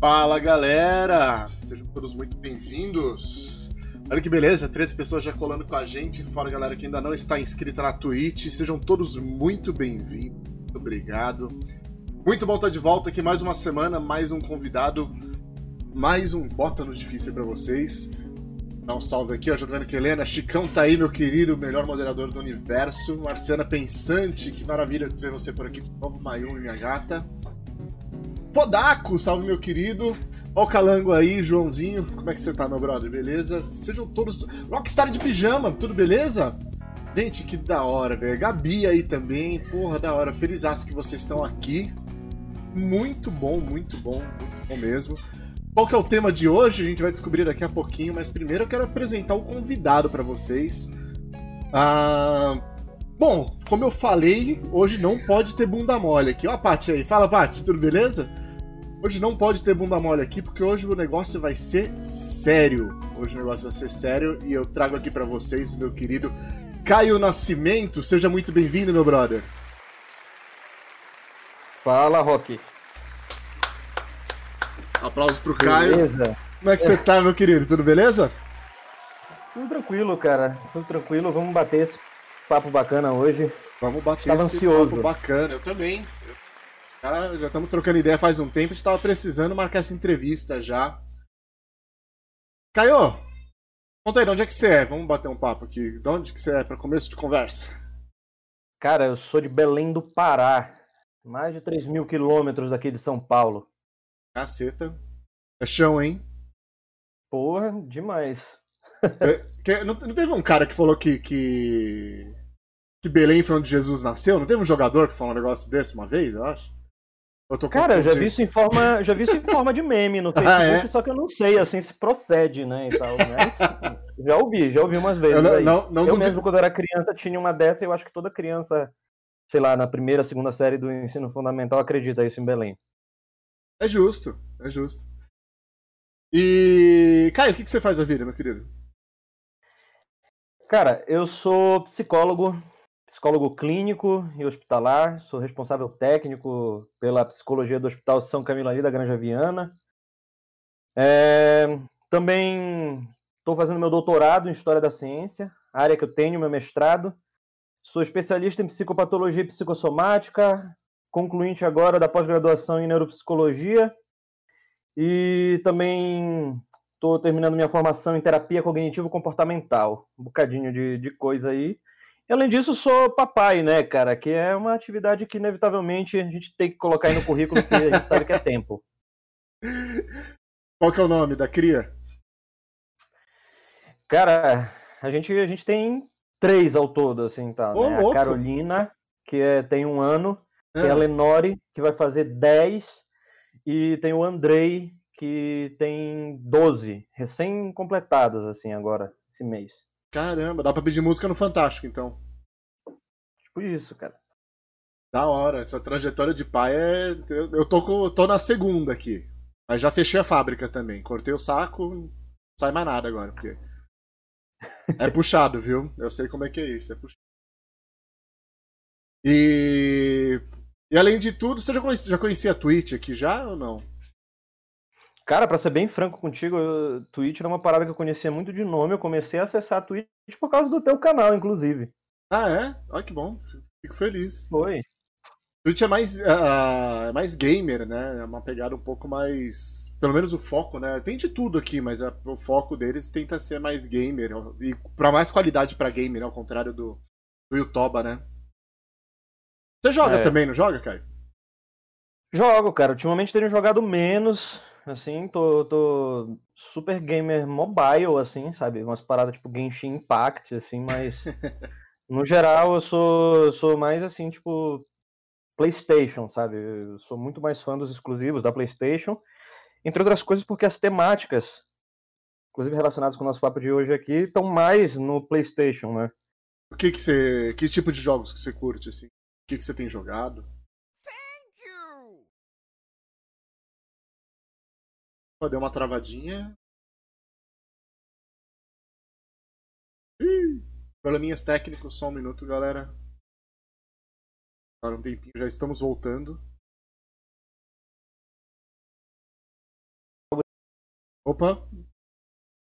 Fala galera! Sejam todos muito bem-vindos! Olha que beleza, 13 pessoas já colando com a gente, fora a galera que ainda não está inscrita na Twitch. Sejam todos muito bem-vindos, muito obrigado. Muito bom estar de volta aqui mais uma semana, mais um convidado, mais um Bota no Difícil para vocês. Dá um salve aqui, ó, já tô vendo que Helena, Chicão tá aí, meu querido, melhor moderador do universo. Marciana Pensante, que maravilha ver você por aqui de novo, Mayumi, minha gata. Podaco, salve meu querido. Ó o Calango aí, Joãozinho. Como é que você tá, meu brother? Beleza? Sejam todos. Rockstar de pijama, tudo beleza? Gente, que da hora, velho. Gabi aí também. Porra, da hora. Felizaço que vocês estão aqui. Muito bom, muito bom, muito bom mesmo. Qual que é o tema de hoje? A gente vai descobrir daqui a pouquinho, mas primeiro eu quero apresentar o convidado para vocês. Ah, bom, como eu falei, hoje não pode ter bunda mole aqui. Ó a Paty aí. Fala, Paty, tudo beleza? Hoje não pode ter bunda mole aqui, porque hoje o negócio vai ser sério. Hoje o negócio vai ser sério e eu trago aqui para vocês, meu querido Caio Nascimento. Seja muito bem-vindo, meu brother. Fala, Rock. Aplausos pro Caio. Beleza. Como é que você tá, meu querido? Tudo beleza? Tudo tranquilo, cara. Tudo tranquilo. Vamos bater esse papo bacana hoje. Vamos bater Estava esse ansioso. papo bacana. Eu também. Já, já estamos trocando ideia faz um tempo. A gente tava precisando marcar essa entrevista já. Caio, conta aí, de onde é que você é? Vamos bater um papo aqui. De onde que você é para começo de conversa? Cara, eu sou de Belém do Pará. Mais de 3 mil quilômetros daqui de São Paulo. Caceta. É chão, hein? Porra, demais. É, não, não, teve um cara que falou que, que. que Belém foi onde Jesus nasceu? Não teve um jogador que falou um negócio desse uma vez, eu acho? Eu cara, eu já vi isso em forma, já vi isso em forma de meme no Facebook, ah, é? só que eu não sei assim se procede, né, e tal, mas já ouvi, já ouvi umas vezes eu, não, não, eu mesmo quando era criança tinha uma dessa, e eu acho que toda criança, sei lá, na primeira, segunda série do ensino fundamental acredita isso em Belém. É justo, é justo. E. Caio, o que, que você faz a vida, meu querido? Cara, eu sou psicólogo, psicólogo clínico e hospitalar, sou responsável técnico pela psicologia do Hospital São Camilo ali da Granja Viana. É, também estou fazendo meu doutorado em História da Ciência, área que eu tenho, meu mestrado. Sou especialista em psicopatologia e psicossomática, concluinte agora da pós-graduação em neuropsicologia e também estou terminando minha formação em terapia cognitivo-comportamental, um bocadinho de, de coisa aí. E, além disso, sou papai, né, cara, que é uma atividade que inevitavelmente a gente tem que colocar aí no currículo, porque a gente sabe que é tempo. Qual que é o nome da cria? Cara, a gente, a gente tem três ao todo, assim, tá? Ô, né? A Carolina, que é, tem um ano, tem a. Lenore, que vai fazer 10, e tem o Andrei, que tem 12, recém-completadas, assim, agora, esse mês. Caramba, dá pra pedir música no Fantástico, então. Tipo isso, cara. Da hora, essa trajetória de pai é. Eu, eu tô, tô na segunda aqui. Mas já fechei a fábrica também. Cortei o saco, não sai mais nada agora, porque. É puxado, viu? Eu sei como é que é isso, é puxado. E e além de tudo, você já conhecia, já conhecia a Twitch aqui já ou não? Cara, pra ser bem franco contigo, a Twitch era uma parada que eu conhecia muito de nome. Eu comecei a acessar a Twitch por causa do teu canal, inclusive. Ah, é? Olha que bom. Fico feliz. Foi. Twitch é mais, uh, mais gamer, né? É uma pegada um pouco mais. Pelo menos o foco, né? Tem de tudo aqui, mas a, o foco deles tenta ser mais gamer. E pra mais qualidade pra gamer, né? Ao contrário do, do YouTube, né? Você joga é. também, não joga, Caio? Jogo, cara. Ultimamente tenho jogado menos. Assim, tô, tô super gamer mobile, assim, sabe? Umas paradas tipo Genshin Impact, assim, mas no geral eu sou, sou mais assim, tipo PlayStation, sabe? Eu sou muito mais fã dos exclusivos da PlayStation, entre outras coisas porque as temáticas, inclusive relacionadas com o nosso papo de hoje aqui, estão mais no PlayStation, né? O que que você, que tipo de jogos que você curte assim? que, que você tem jogado? Deu uma travadinha. Ih, probleminhas técnicos, só um minuto, galera. Agora um tempinho, já estamos voltando. Opa!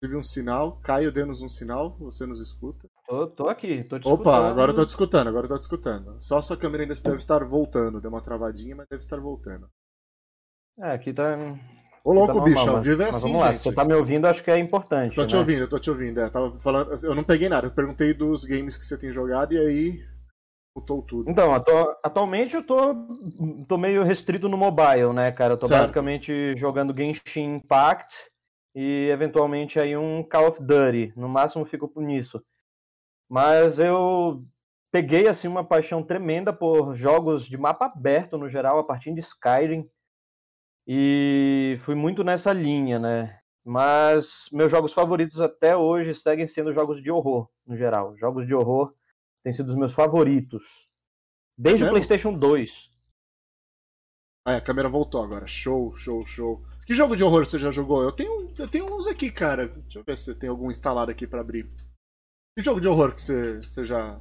Tive um sinal. Caio, dê-nos um sinal. Você nos escuta? Tô, tô aqui, tô te Opa, escutando. agora eu tô te escutando, agora eu tô te escutando. Só sua câmera ainda deve estar voltando. Deu uma travadinha, mas deve estar voltando. É, aqui tá. Ô, louco, tá bicho, ao vivo é assim, vamos lá, gente. Se você tá me ouvindo, acho que é importante. Tô te né? ouvindo, eu tô te ouvindo. É, tava falando, eu não peguei nada. Eu perguntei dos games que você tem jogado e aí mutou tudo. Então, atu- atualmente eu tô, tô meio restrito no mobile, né, cara? Eu tô Certo. basicamente jogando Genshin Impact e eventualmente aí um Call of Duty. No máximo fico nisso. Mas eu peguei assim uma paixão tremenda por jogos de mapa aberto no geral, a partir de Skyrim. E fui muito nessa linha, né? Mas meus jogos favoritos até hoje seguem sendo jogos de horror, no geral. Jogos de horror têm sido os meus favoritos. Desde É o? PlayStation 2. Ah, é, a câmera voltou agora. Show, show, show. Que jogo de horror você já jogou? Eu tenho, eu tenho uns aqui, cara. Deixa eu ver se tem algum instalado aqui pra abrir. Que jogo de horror que você, você já.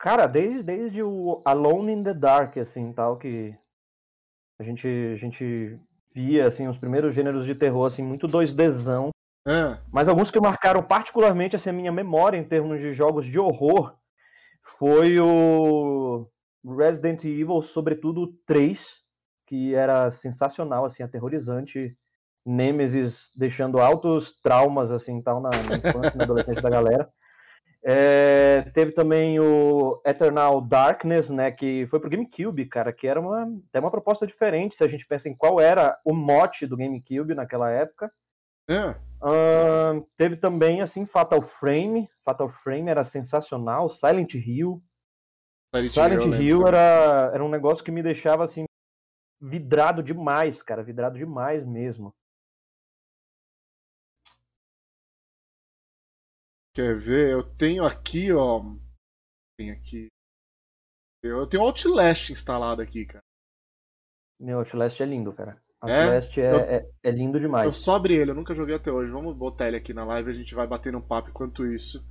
Cara, desde, desde o Alone in the Dark, assim, tal, que a gente, a gente via, assim, os primeiros gêneros de terror, assim, muito 2Dzão. É. Mas alguns que marcaram particularmente assim, a minha memória em termos de jogos de horror foi o Resident Evil, sobretudo o 3, que era sensacional, assim, aterrorizante. Nemesis deixando altos traumas assim tal na, na infância e na adolescência da galera. É, teve também o Eternal Darkness, né, que foi pro GameCube, cara, que era uma, até uma proposta diferente se a gente pensa em qual era o mote do GameCube naquela época. É. Ahn, teve também, assim, Fatal Frame. Fatal Frame era sensacional. Silent Hill. Silent, Silent eu lembro Hill era, era um negócio que me deixava, assim, vidrado demais, cara. Vidrado demais mesmo. Quer ver? Eu tenho aqui, ó. Tem aqui. Eu tenho Outlast instalado aqui, cara. Meu, Outlast é lindo, cara. É? Outlast é, Eu- é, é lindo Eu demais. só abri ele, eu nunca joguei até hoje. Vamos botar ele aqui na live e a gente vai batendo um papo enquanto isso.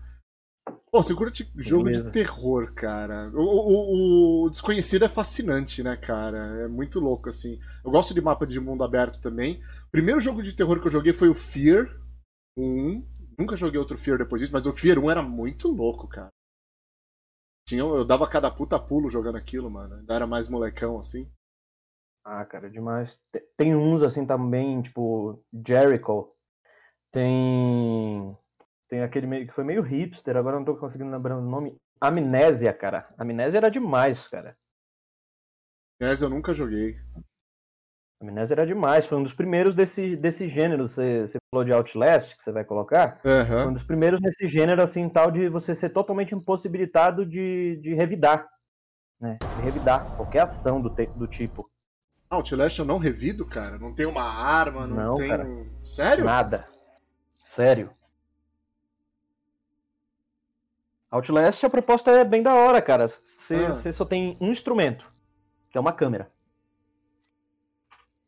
Pô, você curte jogo de Beleza. terror, cara. O, o- o Desconhecido é fascinante, né, cara? É muito louco, assim. Eu gosto de mapa de mundo aberto também. O primeiro jogo de terror que eu joguei foi o Fear 1. Nunca joguei outro Fear depois disso, mas o Fear 1 era muito louco, cara. Tinha, eu dava cada puta pulo jogando aquilo, mano. Ainda era mais molecão, assim. Ah, cara, demais. Te- Tem uns, assim, também, tipo, Jericho. Tem. Tem aquele meio que foi meio hipster, agora não tô conseguindo lembrar o nome. Amnésia, cara. Amnésia era demais, cara. Mas eu nunca joguei. Amnésia era demais, foi um dos primeiros desse, desse gênero. Você, você falou de Outlast, que você vai colocar. Foi Aham. um dos primeiros nesse gênero, assim, tal, de você ser totalmente impossibilitado de, de revidar. Né? De revidar qualquer ação do, te- do tipo. Outlast eu não revido, cara. Não tem uma arma, não, Não, tem. cara. Sério? Nada. Sério. Outlast, a proposta é bem da hora, cara. Você Ah. você só tem um instrumento, que é uma câmera.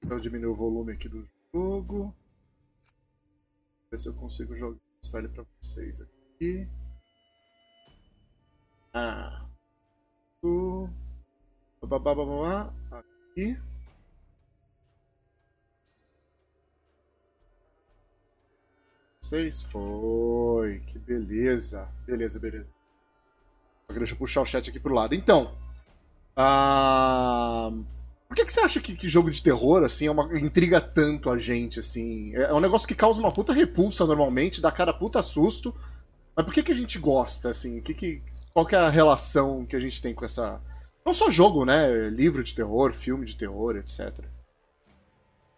Eu diminuir o volume aqui do jogo. Ver se eu consigo jogar, mostrar ele pra vocês aqui. Ah. Tu. Babá, babá, Aqui. Vocês? Foi. Que beleza. Beleza, beleza. Agora Deixa eu puxar o chat aqui pro lado. Então. Ah. Por que, que você acha que, que jogo de terror, assim, é uma, intriga tanto a gente, assim? É, é um negócio que causa uma puta repulsa normalmente, dá cara puta susto. Mas por que, que a gente gosta, assim? Que que, qual que é a relação que a gente tem com essa. Não só jogo, né? Livro de terror, filme de terror, etc.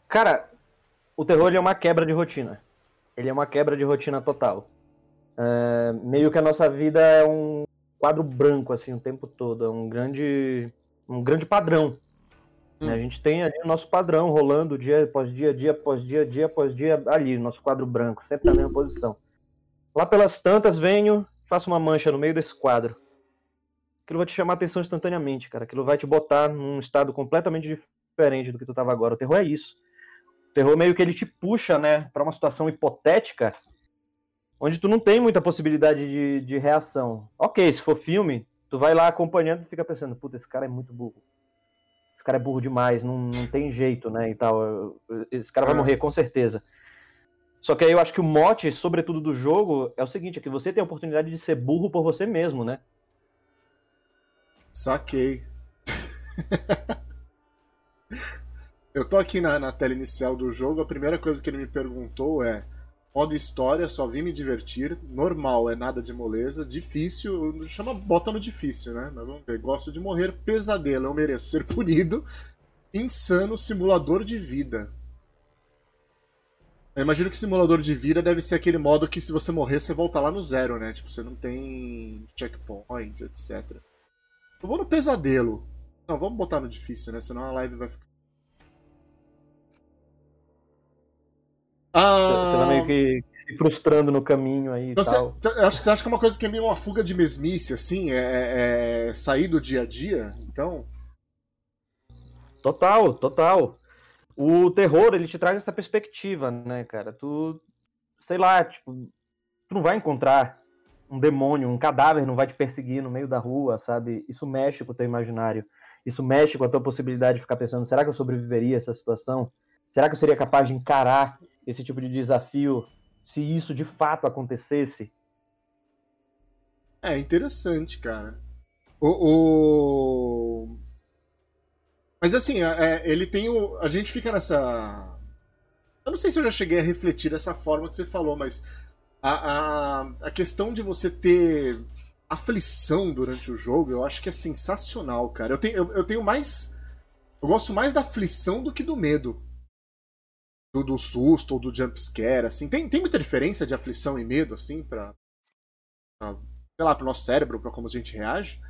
Cara, o terror é uma quebra de rotina. Ele é uma quebra de rotina total. É, meio que a nossa vida é um quadro branco, assim, o tempo todo. É um grande, um grande padrão. Né? Hum. A gente tem ali o nosso padrão rolando dia após dia, dia após dia, dia após dia, ali, nosso quadro branco, sempre na mesma posição. Lá pelas tantas, venho, faço uma mancha no meio desse quadro. Aquilo vai te chamar a atenção instantaneamente, cara. Aquilo vai te botar num estado completamente diferente do que tu tava agora. O terror é isso. O terror meio que ele te puxa, né, pra uma situação hipotética, onde tu não tem muita possibilidade de, de reação. Ok, se for filme, tu vai lá acompanhando e fica pensando, puta, esse cara é muito burro. Esse cara é burro demais, não, não tem jeito, né, e tal. Esse cara vai É. morrer, com certeza. Só que aí eu acho que o mote, sobretudo do jogo, é o seguinte, é que você tem a oportunidade de ser burro por você mesmo, né? Saquei. eu tô aqui na, na tela inicial do jogo, a primeira coisa que ele me perguntou é modo história, só vim me divertir, normal é nada de moleza, difícil, chama bota no difícil, né? Mas vamos ver, gosto de morrer, pesadelo, eu mereço ser punido, insano simulador de vida. Eu imagino que simulador de vida deve ser aquele modo que se você morrer, você volta lá no zero, né? Tipo, você não tem checkpoints, etc. Eu vou no pesadelo. Não, vamos botar no difícil, né? Senão a live vai ficar. Ah... Você vai meio que se frustrando no caminho aí então, tal. Você, você acha que é uma coisa que é meio uma fuga de mesmice, assim? É, é, é sair do dia a dia? Então. Total, total o terror, ele te traz essa perspectiva, né, cara? Tu, sei lá, tipo, tu não vai encontrar um demônio, um cadáver não vai te perseguir no meio da rua, sabe? Isso mexe com o teu imaginário. Isso mexe com a tua possibilidade de ficar pensando, será que eu sobreviveria a essa situação? Será que eu seria capaz de encarar esse tipo de desafio se isso de fato acontecesse? É interessante, cara. O, o... Mas assim, é, ele tem o. A gente fica nessa. Eu não sei se eu já cheguei a refletir dessa forma que você falou, mas a, a, a questão de você ter aflição durante o jogo, eu acho que é sensacional, cara. Eu tenho, eu, eu tenho mais. Eu gosto mais da aflição do que do medo. Do, do susto ou do jumpscare, assim. Tem, tem muita diferença de aflição e medo, assim, pra. pra sei lá, pro nosso cérebro, pra como a gente reage?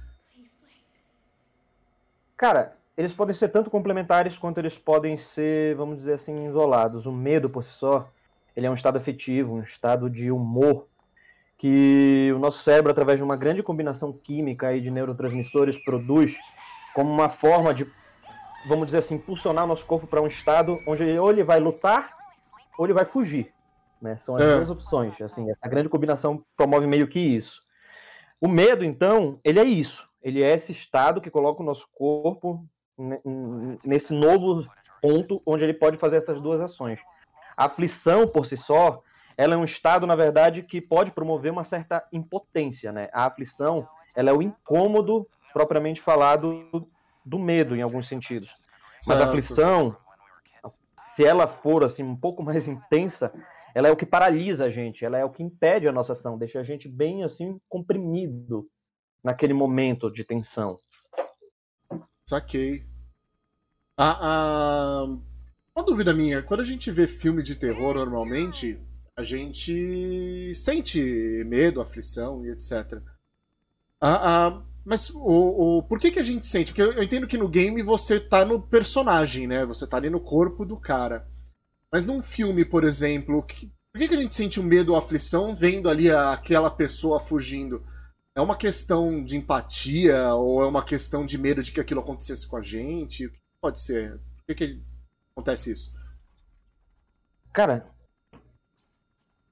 Cara, eles podem ser tanto complementares quanto eles podem ser, vamos dizer assim, isolados. O medo por si só, ele é um estado afetivo, um estado de humor que o nosso cérebro, através de uma grande combinação química e de neurotransmissores, produz como uma forma de, vamos dizer assim, impulsionar o nosso corpo para um estado onde ou ele vai lutar ou ele vai fugir. Né? São as é. duas opções. Assim, essa grande combinação promove meio que isso. O medo, então, ele é isso. Ele é esse estado que coloca o nosso corpo nesse novo ponto onde ele pode fazer essas duas ações. A aflição por si só, ela é um estado, na verdade, que pode promover uma certa impotência, né? A aflição, ela é o incômodo propriamente falado do medo em alguns sentidos. Mas a aflição, se ela for assim um pouco mais intensa, ela é o que paralisa a gente, ela é o que impede a nossa ação, deixa a gente bem assim comprimido naquele momento de tensão. Saquei. A, a... Uma dúvida minha, quando a gente vê filme de terror normalmente, a gente sente medo, aflição e etc. A, a... Mas o, o, por que, que a gente sente? Porque eu, eu entendo que no game você tá no personagem, né? Você tá ali no corpo do cara. Mas num filme, por exemplo, que, por que, que a gente sente o medo ou aflição vendo ali aquela pessoa fugindo? É uma questão de empatia ou é uma questão de medo de que aquilo acontecesse com a gente? O que pode ser? Por que, que acontece isso? Cara,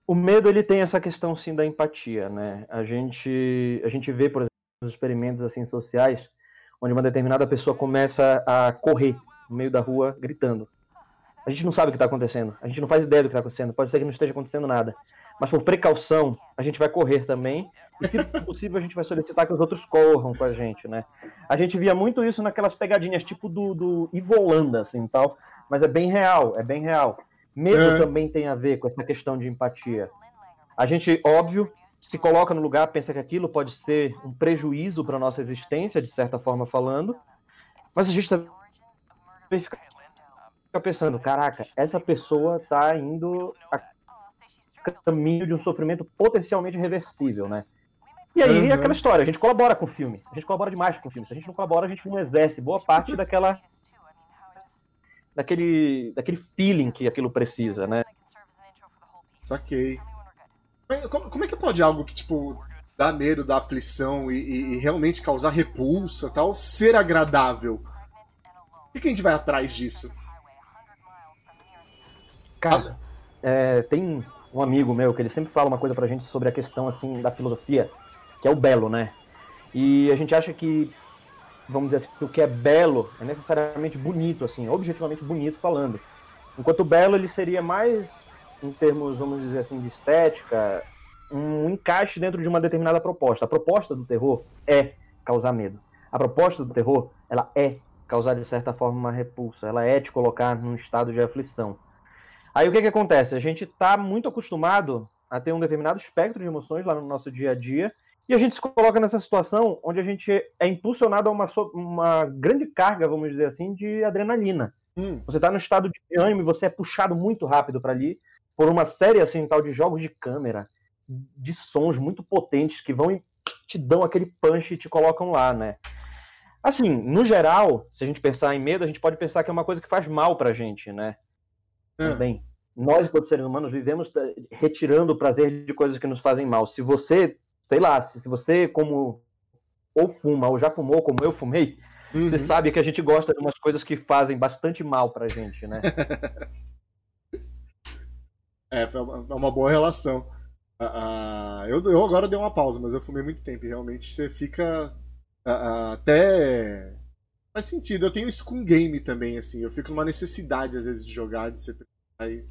o medo ele tem essa questão sim da empatia, né? A gente a gente vê, por exemplo, nos experimentos assim sociais, onde uma determinada pessoa começa a correr no meio da rua gritando. A gente não sabe o que está acontecendo, a gente não faz ideia do que está acontecendo, pode ser que não esteja acontecendo nada mas por precaução, a gente vai correr também. E se possível, a gente vai solicitar que os outros corram com a gente, né? A gente via muito isso naquelas pegadinhas tipo do, do Ivolanda, assim, tal. Mas é bem real, é bem real. Medo é. também tem a ver com essa questão de empatia. A gente, óbvio, se coloca no lugar, pensa que aquilo pode ser um prejuízo para nossa existência, de certa forma falando. Mas a gente também fica pensando, caraca, essa pessoa está indo caminho de um sofrimento potencialmente reversível, né? E aí uhum. é aquela história, a gente colabora com o filme. A gente colabora demais com o filme. Se a gente não colabora, a gente não exerce boa parte daquela. daquele. daquele feeling que aquilo precisa, né? Saquei. Como é que pode algo que, tipo, dá medo, dá aflição e, e, e realmente causar repulsa tal, ser agradável? Por que, que a gente vai atrás disso? Cara, é, tem um amigo meu que ele sempre fala uma coisa pra gente sobre a questão assim da filosofia, que é o belo, né? E a gente acha que, vamos dizer assim, que o que é belo é necessariamente bonito, assim, objetivamente bonito falando. Enquanto o belo ele seria mais em termos, vamos dizer assim, de estética, um encaixe dentro de uma determinada proposta. A proposta do terror é causar medo. A proposta do terror, ela é causar de certa forma uma repulsa, ela é te colocar num estado de aflição. Aí o que que acontece? A gente está muito acostumado a ter um determinado espectro de emoções lá no nosso dia a dia e a gente se coloca nessa situação onde a gente é impulsionado a uma, uma grande carga, vamos dizer assim, de adrenalina. Hum. Você está no estado de ânimo e você é puxado muito rápido para ali por uma série assim tal de jogos de câmera, de sons muito potentes que vão e te dão aquele punch e te colocam lá, né? Assim, no geral, se a gente pensar em medo, a gente pode pensar que é uma coisa que faz mal pra gente, né? É. Bem, nós, enquanto seres humanos, vivemos eh, retirando o prazer de coisas que nos fazem mal. Se você, sei lá, se, se você, como ou fuma ou já fumou, como eu fumei, uhum. você sabe que a gente gosta de umas coisas que fazem bastante mal pra gente, né? é, é uma boa relação. Uh, eu, eu agora dei uma pausa, mas eu fumei muito tempo e realmente você fica uh, até. Faz sentido. Eu tenho isso com game também, assim. Eu fico numa necessidade, às vezes, de jogar, de ser ir,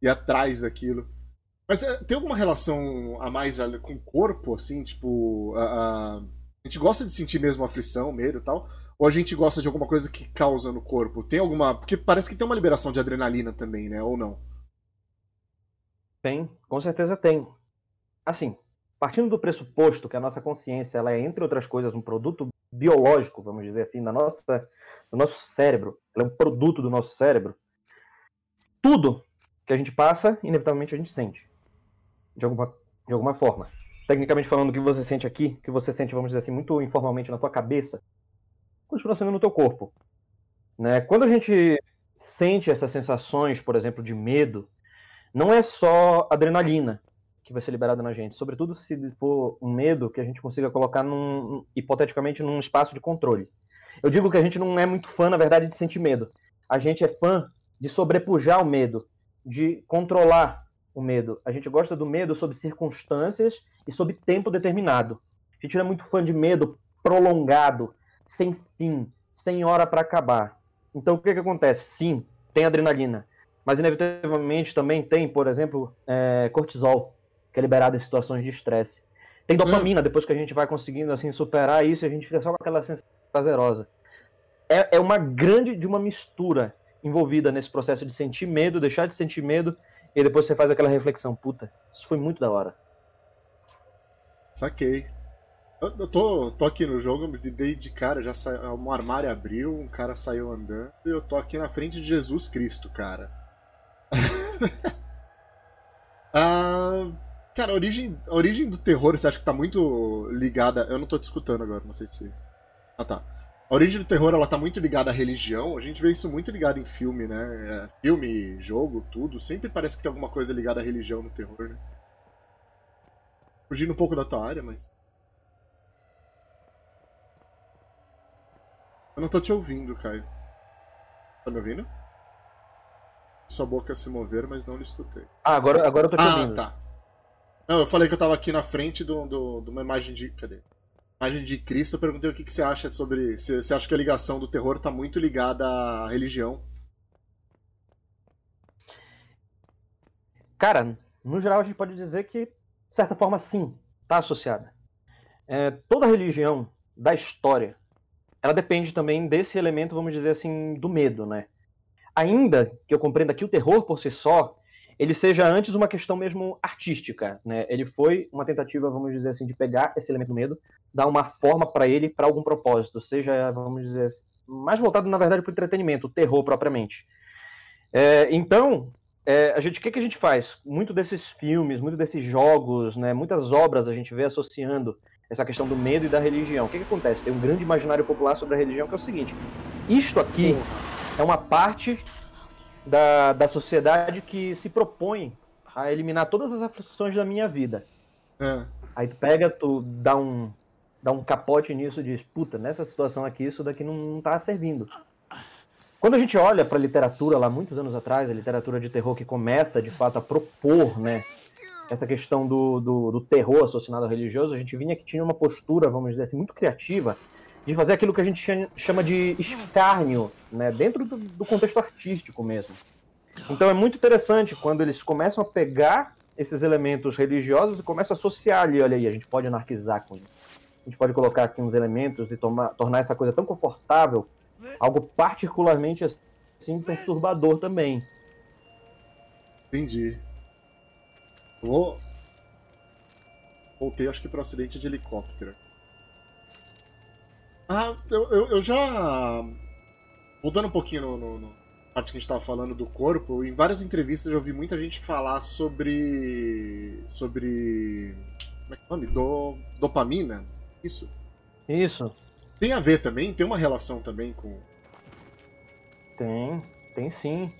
ir atrás daquilo. Mas uh, tem alguma relação a mais com o corpo, assim? Tipo. a gente gosta de sentir mesmo aflição, medo e tal? Ou a gente gosta de alguma coisa que causa no corpo? Tem alguma. Porque parece que tem uma liberação de adrenalina também, né? Ou não? Tem, com certeza tem. Assim, partindo do pressuposto que a nossa consciência ela é, entre outras coisas, um produto biológico, vamos dizer assim, da nossa, do nosso cérebro, ela é um produto do nosso cérebro, tudo que a gente passa, inevitavelmente a gente sente. De alguma, de alguma forma. Tecnicamente falando, o que você sente aqui, o que você sente, vamos dizer assim, muito informalmente na tua cabeça, continua sendo no teu corpo. Né? Quando a gente sente essas sensações, por exemplo, de medo, não é só adrenalina que vai ser liberada na gente, sobretudo se for um medo que a gente consiga colocar num, hipoteticamente num espaço de controle. Eu digo que a gente não é muito fã, na verdade, de sentir medo. A gente é fã de sobrepujar o medo, de controlar o medo. A gente gosta do medo sob circunstâncias e sob tempo determinado. A gente não é muito fã de medo prolongado, sem fim, sem hora para acabar. Então o que, que acontece? Sim, tem adrenalina, mas inevitavelmente também tem, por exemplo, é, cortisol, que é liberado em situações de estresse. Tem dopamina, hum. depois que a gente vai conseguindo assim superar isso, a gente fica só com aquela sensação prazerosa. É, é uma grande de uma mistura envolvida nesse processo de sentir medo, deixar de sentir medo, e depois você faz aquela reflexão, puta, isso foi muito da hora. Saquei. Eu, eu tô, tô aqui no jogo, me dei de cara, já sa... um armário abriu, um cara saiu andando, e eu tô aqui na frente de Jesus Cristo, cara. ah, cara, a origem, a origem do terror, você acha que tá muito ligada. Eu não tô te escutando agora, não sei se. Ah tá. A origem do terror ela tá muito ligada à religião. A gente vê isso muito ligado em filme, né? É, filme, jogo, tudo. Sempre parece que tem alguma coisa ligada à religião no terror, né? Fugindo um pouco da tua área, mas. Eu não tô te ouvindo, Caio. Tá me ouvindo? Sua boca se mover, mas não lhe escutei. Ah, agora, agora eu tô te ah, ouvindo. Ah, tá. Não, eu falei que eu tava aqui na frente de do, do, do, uma imagem de. Cadê? Imagem de Cristo. Eu perguntei o que, que você acha sobre. Se você acha que a ligação do terror tá muito ligada à religião. Cara, no geral a gente pode dizer que, de certa forma, sim, tá associada. É, toda religião da história, ela depende também desse elemento, vamos dizer assim, do medo, né? Ainda que eu compreenda que o terror por si só, ele seja antes uma questão mesmo artística, né? Ele foi uma tentativa, vamos dizer assim, de pegar esse elemento do medo, dar uma forma para ele para algum propósito, seja, vamos dizer, mais voltado na verdade para o entretenimento, o terror propriamente. É, então, é, a gente, o que, que a gente faz? Muito desses filmes, muito desses jogos, né? Muitas obras a gente vê associando essa questão do medo e da religião. O que, que acontece? Tem um grande imaginário popular sobre a religião que é o seguinte: isto aqui é uma parte da, da sociedade que se propõe a eliminar todas as aflições da minha vida. É. Aí tu pega, tu dá um, dá um capote nisso e diz, puta, nessa situação aqui, isso daqui não, não tá servindo. Quando a gente olha para a literatura lá muitos anos atrás, a literatura de terror que começa de fato a propor, né, essa questão do, do, do terror associado ao religioso, a gente vinha que tinha uma postura, vamos dizer assim, muito criativa de fazer aquilo que a gente chama de escárnio, né, dentro do, do contexto artístico mesmo. Então é muito interessante quando eles começam a pegar esses elementos religiosos e começam a associar ali, olha aí, a gente pode anarquizar com isso. A gente pode colocar aqui uns elementos e tomar, tornar essa coisa tão confortável, algo particularmente assim perturbador também. Entendi. Vou... Voltei, acho que para o acidente de helicóptero. Ah, eu, eu, eu já. Voltando um pouquinho no, no, no parte que a gente estava falando do corpo, em várias entrevistas eu ouvi muita gente falar sobre. sobre. Como é que é o nome? Do, dopamina? Isso? Isso. Tem a ver também? Tem uma relação também com. Tem, tem sim.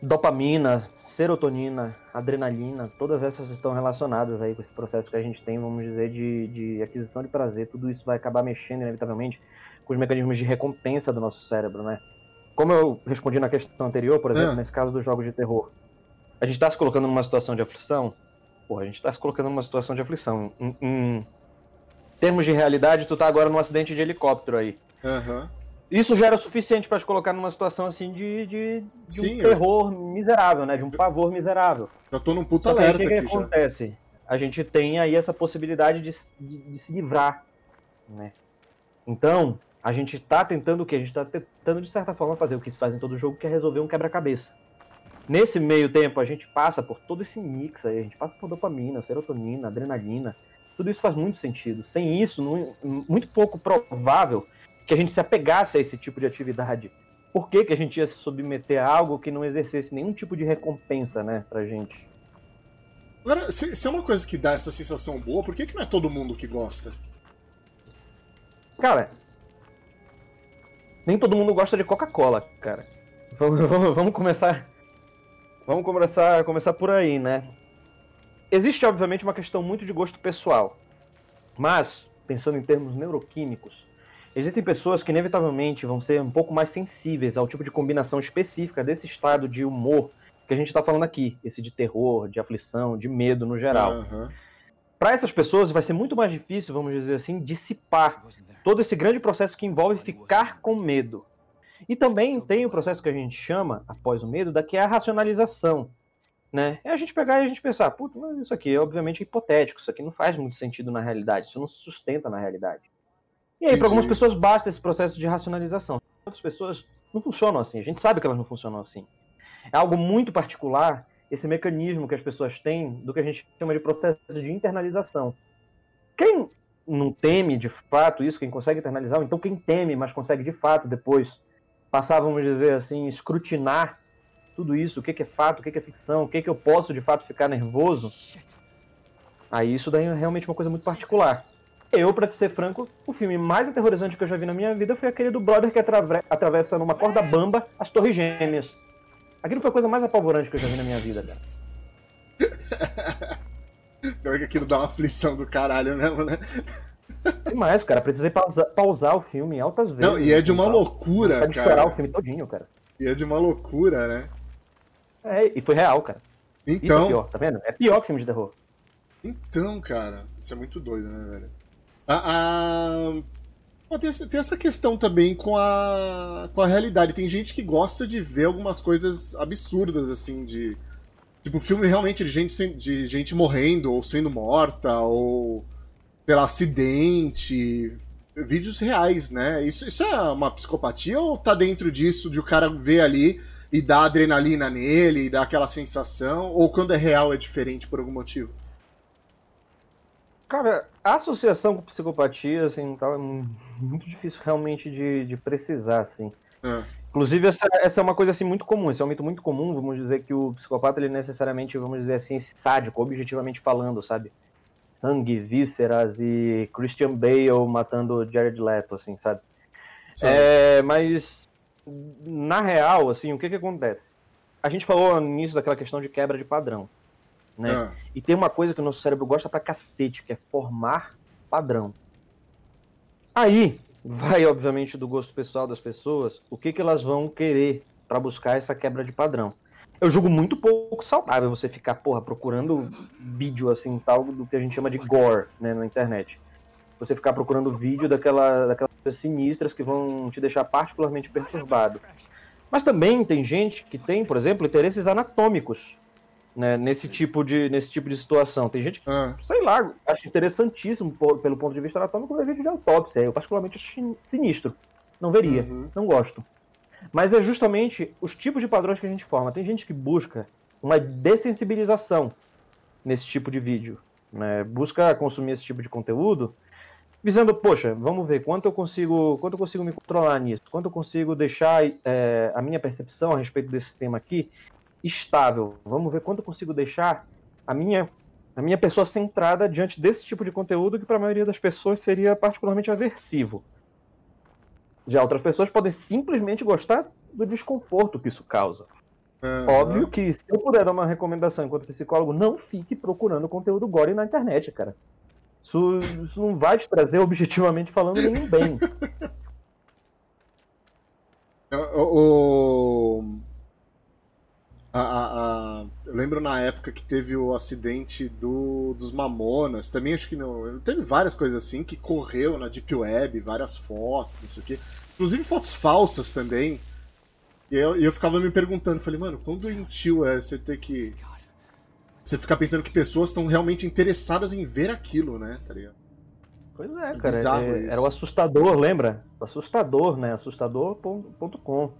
Dopamina, serotonina, adrenalina, todas essas estão relacionadas aí com esse processo que a gente tem, vamos dizer, de, de aquisição de prazer. Tudo isso vai acabar mexendo, inevitavelmente, com os mecanismos de recompensa do nosso cérebro, né? Como eu respondi na questão anterior, por exemplo, é. nesse caso dos jogos de terror, a gente está se colocando numa situação de aflição? Porra, a gente está se colocando numa situação de aflição. Em, em, termos de realidade, tu tá agora num acidente de helicóptero aí. Uhum. Isso já era o suficiente para te colocar numa situação assim de, de, de Sim, um terror eu... miserável, né? De um pavor miserável. Eu tô num puta alerta aqui. O que, que acontece? A gente tem aí essa possibilidade de, de, de se livrar, né? Então, a gente está tentando o que? A gente está tentando, de certa forma, fazer o que se faz em todo jogo, que é resolver um quebra-cabeça. Nesse meio tempo, a gente passa por todo esse mix aí, a gente passa por dopamina, serotonina, adrenalina. Tudo isso faz muito sentido. Sem isso, muito pouco provável que a gente se apegasse a esse tipo de atividade. Por que, que a gente ia se submeter a algo que não exercesse nenhum tipo de recompensa, né, pra gente? Agora, se, se é uma coisa que dá essa sensação boa, por que, que não é todo mundo que gosta? Cara, nem todo mundo gosta de Coca-Cola, cara. Vamos, vamos, vamos, começar. Vamos começar, começar por aí, né? Existe, obviamente, uma questão muito de gosto pessoal. Mas, pensando em termos neuroquímicos, existem pessoas que inevitavelmente vão ser um pouco mais sensíveis ao tipo de combinação específica desse estado de humor que a gente está falando aqui, esse de terror, de aflição, de medo no geral. Uhum para essas pessoas vai ser muito mais difícil, vamos dizer assim, dissipar todo esse grande processo que envolve ficar com medo. E também tem o processo que a gente chama, após o medo, da que é a racionalização. Né? É a gente pegar e a gente pensar, puta, mas isso aqui é obviamente hipotético, isso aqui não faz muito sentido na realidade, isso não se sustenta na realidade. E aí, para algumas pessoas basta esse processo de racionalização. Outras pessoas não funcionam assim, a gente sabe que elas não funcionam assim. É algo muito particular esse mecanismo que as pessoas têm do que a gente chama de processo de internalização. Quem não teme de fato isso, quem consegue internalizar, ou então quem teme, mas consegue de fato depois passar, vamos dizer assim, escrutinar tudo isso, o que, é fato, o que, é ficção, o que, que eu posso de fato ficar nervoso, aí isso daí é realmente uma coisa muito particular. Eu, para ser franco, o filme mais aterrorizante que eu já vi na minha vida foi aquele do brother que atravessa numa corda bamba as Torres Gêmeas. Aquilo foi a coisa mais apavorante que eu já vi na minha vida, cara. Pior que aquilo dá uma aflição do caralho mesmo, né? Demais, cara. Precisei pausar, pausar o filme altas vezes. Não, e é de uma loucura, cara. chorar o filme todinho, cara. E é de uma loucura, né? É, e foi real, cara. Então. Isso é pior, tá vendo? É pior que filme de terror. Então, cara. Isso é muito doido, né, velho? Ah, ah, tem, tem, essa questão também com a, com a realidade. Tem gente que gosta de ver algumas coisas absurdas, assim, de. Tipo, filme realmente de gente, de gente morrendo, ou sendo morta, ou. pelo acidente. Vídeos reais, né? Isso, isso é uma psicopatia ou tá dentro disso de o cara ver ali e dar adrenalina nele, e dar aquela sensação? Ou quando é real é diferente por algum motivo? Cara, a associação com psicopatia, assim, tal, é muito difícil realmente de, de precisar, assim. É. Inclusive, essa, essa é uma coisa assim muito comum, esse é um mito muito comum, vamos dizer que o psicopata, ele necessariamente, vamos dizer assim, sádico, objetivamente falando, sabe? Sangue, vísceras e Christian Bale matando Jared Leto, assim, sabe? É, mas, na real, assim, o que que acontece? A gente falou no início daquela questão de quebra de padrão né? Ah. E tem uma coisa que o nosso cérebro gosta pra cacete, que é formar padrão. Aí vai, obviamente, do gosto pessoal das pessoas, o que, que elas vão querer para buscar essa quebra de padrão. Eu julgo muito pouco saudável você ficar, porra, procurando vídeo assim, tal, do que a gente chama de gore, né, na internet. Você ficar procurando vídeo daquela, daquelas coisas sinistras que vão te deixar particularmente perturbado. Mas também tem gente que tem, por exemplo, interesses anatômicos né, nesse, tipo de, nesse tipo de situação. Tem gente que, ah. sei lá, acha interessantíssimo pelo ponto de vista anatômico ver vídeo de autópsia. Eu, particularmente, acho sinistro. Não veria, uhum. não gosto. Mas é justamente os tipos de padrões que a gente forma. Tem gente que busca uma dessensibilização nesse tipo de vídeo. Né? Busca consumir esse tipo de conteúdo visando, poxa, vamos ver quanto eu consigo, quanto eu consigo me controlar nisso, quanto eu consigo deixar é, a minha percepção a respeito desse tema aqui estável. Vamos ver quanto eu consigo deixar a minha a minha pessoa centrada diante desse tipo de conteúdo que para a maioria das pessoas seria particularmente aversivo. Já outras pessoas podem simplesmente gostar do desconforto que isso causa. Uhum. Óbvio que se eu puder dar uma recomendação enquanto psicólogo, não fique procurando conteúdo gore na internet, cara. Isso, isso não vai te trazer, objetivamente falando, nenhum bem. o, a, a, a, eu lembro na época que teve o acidente do, dos Mamonas, também acho que não. Teve várias coisas assim que correu na Deep Web, várias fotos, isso aqui. Inclusive fotos falsas também. E eu, eu ficava me perguntando, falei, mano, quão doentio é você ter que você ficar pensando que pessoas estão realmente interessadas em ver aquilo, né? Tá ligado? Pois é, é cara. É, era o assustador, lembra? O assustador, né? Assustador.com.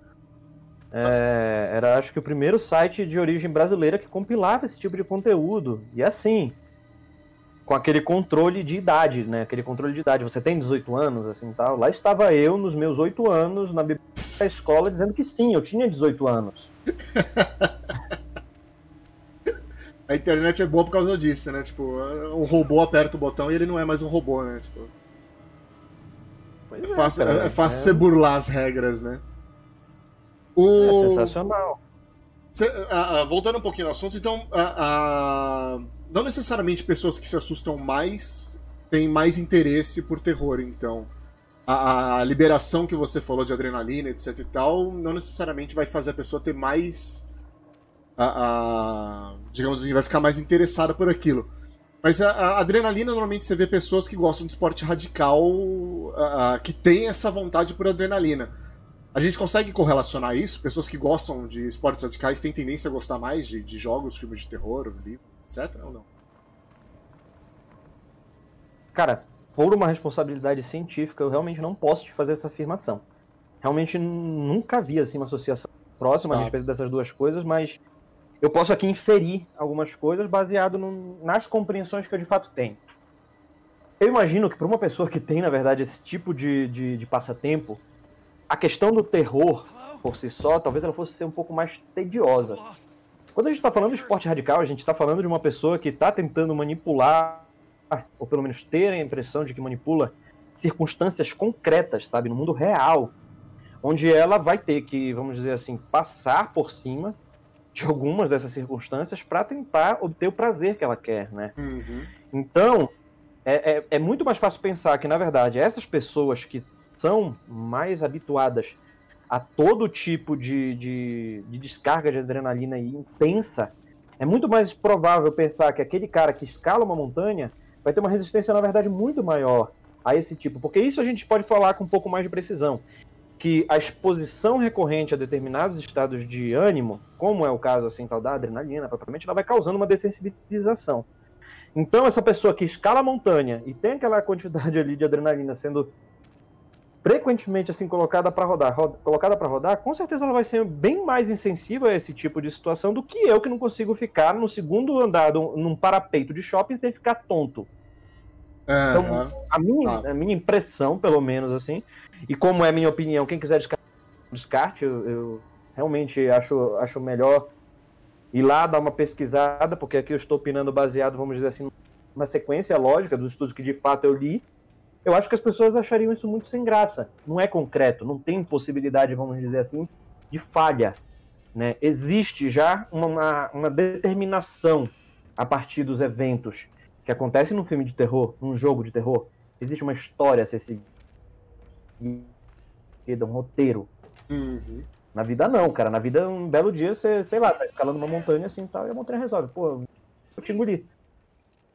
É, era, acho que, o primeiro site de origem brasileira que compilava esse tipo de conteúdo. E assim, com aquele controle de idade, né? Aquele controle de idade. Você tem 18 anos, assim, tal. Lá estava eu, nos meus 8 anos, na biblioteca da escola, dizendo que sim, eu tinha 18 anos. a internet é boa por causa disso, né? Tipo, um robô aperta o botão e ele não é mais um robô, né? Tipo, é, é, fácil, é, fácil é... você burlar as regras, né? O... É sensacional. Cê, a, a, voltando um pouquinho ao assunto, então, a, não necessariamente pessoas que se assustam mais têm mais interesse por terror, então. A, liberação que você falou de adrenalina, etc e tal, não necessariamente vai fazer a pessoa ter mais digamos assim, vai ficar mais interessada por aquilo. Mas a, adrenalina, normalmente você vê pessoas que gostam de esporte radical, que tem essa vontade por adrenalina. A gente consegue correlacionar isso? Pessoas que gostam de esportes radicais têm tendência a gostar mais de, de jogos, filmes de terror, livros, etc. ou não? Cara, por uma responsabilidade científica, eu realmente não posso te fazer essa afirmação. Realmente nunca vi assim, uma associação próxima tá. a respeito dessas duas coisas, mas eu posso aqui inferir algumas coisas baseado no, nas compreensões que eu de fato tenho. Eu imagino que para uma pessoa que tem, na verdade, esse tipo de, de, de, passatempo, a questão do terror por si só, talvez ela fosse ser um pouco mais tediosa. Quando a gente está falando de esporte radical, a gente está falando de uma pessoa que está tentando manipular, ou pelo menos ter a impressão de que manipula circunstâncias concretas, sabe, no mundo real, onde ela vai ter que, vamos dizer assim, passar por cima de algumas dessas circunstâncias para tentar obter o prazer que ela quer, né? Uhum. Então, é, é, é, muito mais fácil pensar que, na verdade, essas pessoas que são mais habituadas a todo tipo de, de, de descarga de adrenalina intensa, é muito mais provável pensar que aquele cara que escala uma montanha vai ter uma resistência, na verdade, muito maior a esse tipo. Porque isso a gente pode falar com um pouco mais de precisão que a exposição recorrente a determinados estados de ânimo, como é o caso assim tal da adrenalina, propriamente, ela vai causando uma dessensibilização. Então essa pessoa que escala a montanha e tem aquela quantidade ali de adrenalina sendo frequentemente assim colocada para rodar, roda, colocada para rodar, com certeza ela vai ser bem mais insensível a esse tipo de situação do que eu que não consigo ficar no segundo andar num parapeito de shopping sem ficar tonto. É, então, a minha, tá. a minha impressão, pelo menos assim, e como é minha opinião, quem quiser descarte, eu, eu realmente acho, acho melhor ir lá dar uma pesquisada, porque aqui eu estou opinando baseado, vamos dizer assim, numa sequência lógica dos estudos que de fato eu li. Eu acho que as pessoas achariam isso muito sem graça. Não é concreto, não tem possibilidade, vamos dizer assim, de falha. Né? Existe já uma, uma determinação a partir dos eventos que acontecem num filme de terror, num jogo de terror. Existe uma história a ser seguida um roteiro. Uhum. Na vida não, cara. Na vida, um belo dia, você, sei lá, tá escalando uma montanha assim tal, e a montanha resolve. Pô, vou te engolir.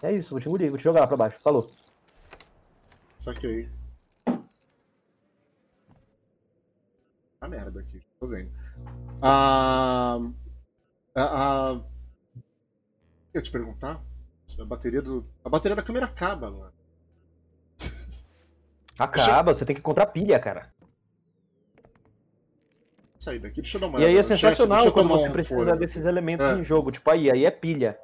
É isso, vou te engolir, vou te jogar lá pra baixo. Falou. Saquei. Tá merda aqui, tô vendo. Ah, ah, ah, eu te perguntar? A bateria do. A bateria da câmera acaba, mano. Acaba, você tem que encontrar pilha, cara. Sair daqui, deixa eu dar uma E aí é chat, sensacional eu quando você um precisa fôlego. desses elementos É. em jogo. Tipo, aí, aí é pilha.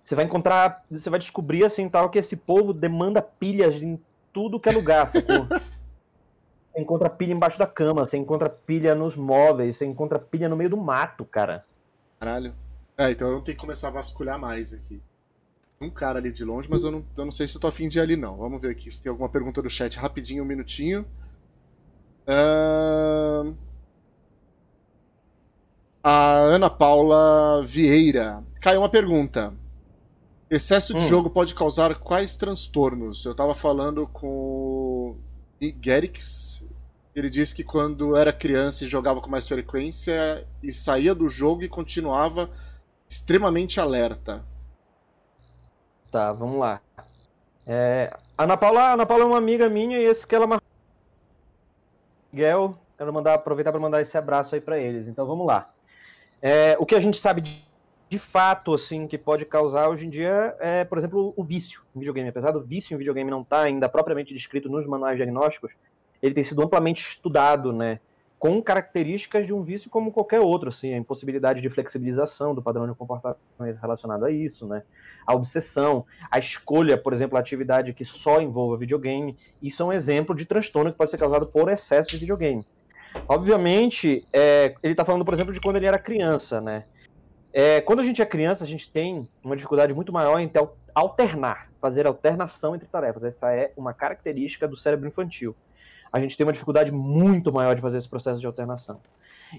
Você vai encontrar, você vai descobrir assim tal que esse povo demanda pilhas em tudo que é lugar, sacou? Você encontra pilha embaixo da cama, você encontra pilha nos móveis, você encontra pilha no meio do mato, cara. Caralho. É, então eu tenho que começar a vasculhar mais aqui. Um cara ali de longe, mas eu não, eu não sei se eu tô afim de ir ali não. Vamos ver aqui se tem alguma pergunta do chat rapidinho, um minutinho. Ahn, A Ana Paula Vieira. Caiu uma pergunta. Excesso de Hum. jogo pode causar quais transtornos? Eu tava falando com o Gerix. Ele disse que quando era criança e jogava com mais frequência e saía do jogo e continuava extremamente alerta. Tá, vamos lá. É, Ana Paula, Ana Paula é uma amiga minha e esse que ela marcou. Miguel, quero mandar, aproveitar para mandar esse abraço aí para eles. Então vamos lá. É, o que a gente sabe de, de fato, assim, que pode causar hoje em dia é, por exemplo, o vício em videogame. Apesar do vício em videogame não estar ainda propriamente descrito nos manuais diagnósticos, ele tem sido amplamente estudado, né? Com características de um vício como qualquer outro, assim, a impossibilidade de flexibilização do padrão de comportamento relacionado a isso, né? A obsessão, a escolha, por exemplo, a atividade que só envolva videogame, isso é um exemplo de transtorno que pode ser causado por excesso de videogame. Obviamente, é, ele está falando, por exemplo, de quando ele era criança, né? É, quando a gente é criança, a gente tem uma dificuldade muito maior em ter- alternar, fazer alternação entre tarefas. Essa é uma característica do cérebro infantil. A gente tem uma dificuldade muito maior de fazer esse processo de alternação.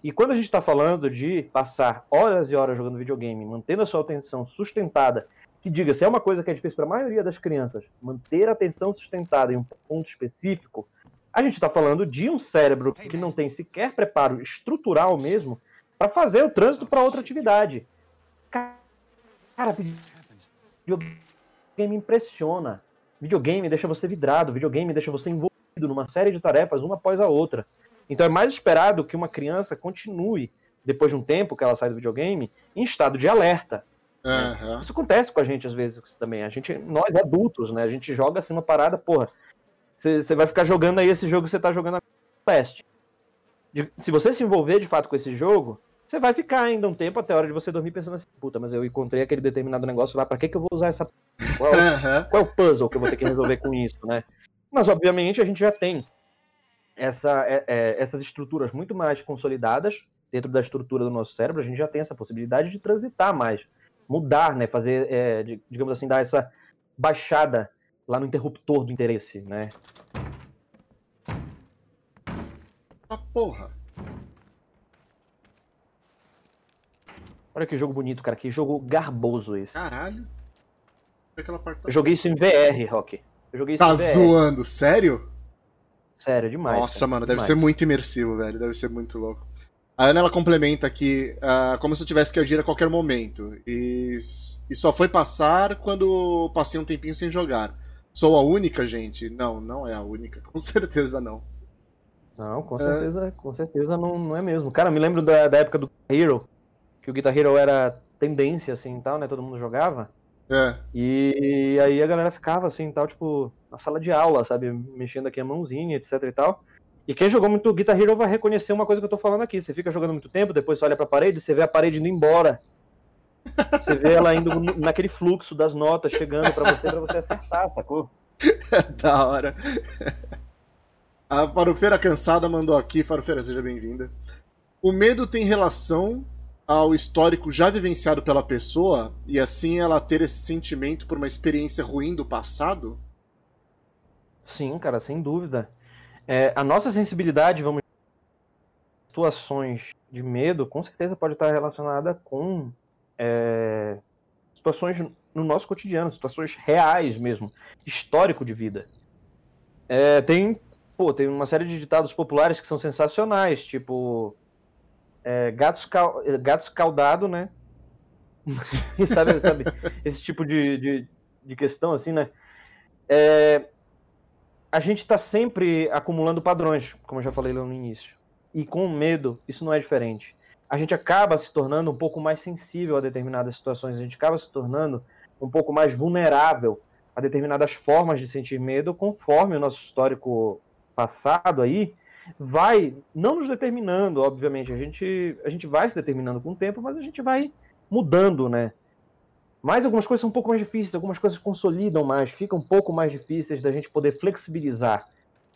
E quando a gente está falando de passar horas e horas jogando videogame, mantendo a sua atenção sustentada, que diga-se, é uma coisa que é difícil para a maioria das crianças, manter a atenção sustentada em um ponto específico, a gente está falando de um cérebro que não tem sequer preparo estrutural mesmo para fazer o trânsito para outra atividade. Cara, videogame impressiona. Videogame deixa você vidrado, videogame deixa você envolvido numa série de tarefas, uma após a outra. Então é mais esperado que uma criança continue, depois de um tempo que ela sai do videogame, em estado de alerta. Aham. Isso acontece com a gente às vezes também. A gente, nós adultos, né? A gente joga assim uma parada, porra. Você vai ficar jogando aí esse jogo que você tá jogando a Pest. De- Se você se envolver de fato com esse jogo, você vai ficar ainda um tempo até a hora de você dormir pensando assim, puta, mas eu encontrei aquele determinado negócio lá, pra que, que eu vou usar essa. Qual, Aham. qual é o puzzle que eu vou ter que resolver com isso, né? Mas obviamente a gente já tem essa, é, é, essas estruturas muito mais consolidadas dentro da estrutura do nosso cérebro, a gente já tem essa possibilidade de transitar mais, mudar, né? Fazer, é, de- digamos assim, dar essa baixada lá no interruptor do interesse, né? Ah, porra. Olha que jogo bonito, cara, que jogo garboso esse. Caralho. Aquela parte Eu joguei isso em VR, Rock. Eu joguei isso Tá em VR. zoando, sério? Sério, demais. Nossa, cara, mano, deve demais. ser muito imersivo, velho. Deve ser muito louco. A Ana ela complementa aqui, ah, como se eu tivesse que agir a qualquer momento. E, e só foi passar quando passei um tempinho sem jogar. Sou a única, gente? Não, não é a única. Com certeza não. Não, com É. certeza, com certeza não, não é mesmo. Cara, me lembro da, da época do Hero, que o Guitar Hero era tendência, assim, e tal, né? Todo mundo jogava. É. E aí a galera ficava, assim, tal, tipo, na sala de aula, sabe? Mexendo aqui a mãozinha, etc e tal. E quem jogou muito Guitar Hero vai reconhecer uma coisa que eu tô falando aqui. Você fica jogando muito tempo, depois você olha pra parede, você vê a parede indo embora. Você vê ela indo naquele fluxo das notas chegando pra você, pra você acertar, sacou? da hora. A Farofeira Cansada mandou aqui. Farofeira, seja bem-vinda. O medo tem relação ao histórico já vivenciado pela pessoa e assim ela ter esse sentimento por uma experiência ruim do passado? Sim, cara, sem dúvida. É, a nossa sensibilidade, vamos situações de medo, com certeza pode estar relacionada com é, situações no nosso cotidiano, situações reais mesmo, histórico de vida. É, tem, pô, tem uma série de ditados populares que são sensacionais, tipo é, gatos, cal, gatos caudado, né? sabe, sabe, esse tipo de, de, de questão assim, né? É, a gente está sempre acumulando padrões, como eu já falei lá no início. E com medo, isso não é diferente. A gente acaba se tornando um pouco mais sensível a determinadas situações, a gente acaba se tornando um pouco mais vulnerável a determinadas formas de sentir medo, conforme o nosso histórico passado aí vai não nos determinando, obviamente, a gente a gente vai se determinando com o tempo, mas a gente vai mudando, né? Mas algumas coisas são um pouco mais difíceis, algumas coisas consolidam mais, ficam um pouco mais difíceis da gente poder flexibilizar.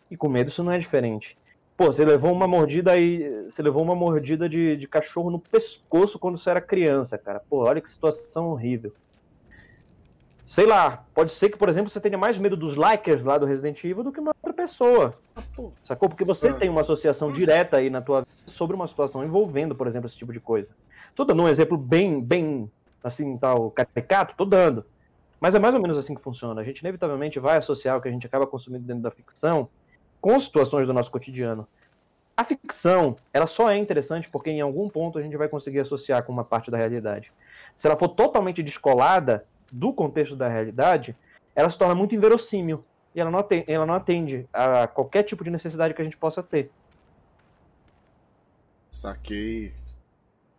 E com medo isso não é diferente. Pô, você levou uma mordida aí, você levou uma mordida de, de cachorro no pescoço quando você era criança, cara. Pô, olha que situação horrível. Sei lá, pode ser que, por exemplo, você tenha mais medo dos likers lá do Resident Evil do que uma outra pessoa. Ah, sacou? Porque você ah. tem uma associação direta aí na tua vida sobre uma situação envolvendo, por exemplo, esse tipo de coisa. Tô dando um exemplo bem, bem, assim, tal, caricato, tô dando. Mas é mais ou menos assim que funciona. A gente inevitavelmente vai associar o que a gente acaba consumindo dentro da ficção com situações do nosso cotidiano. A ficção, ela só é interessante porque em algum ponto a gente vai conseguir associar com uma parte da realidade. Se ela for totalmente descolada, do contexto da realidade, ela se torna muito inverossímil e ela não atende, ela não atende a qualquer tipo de necessidade que a gente possa ter. Saquei.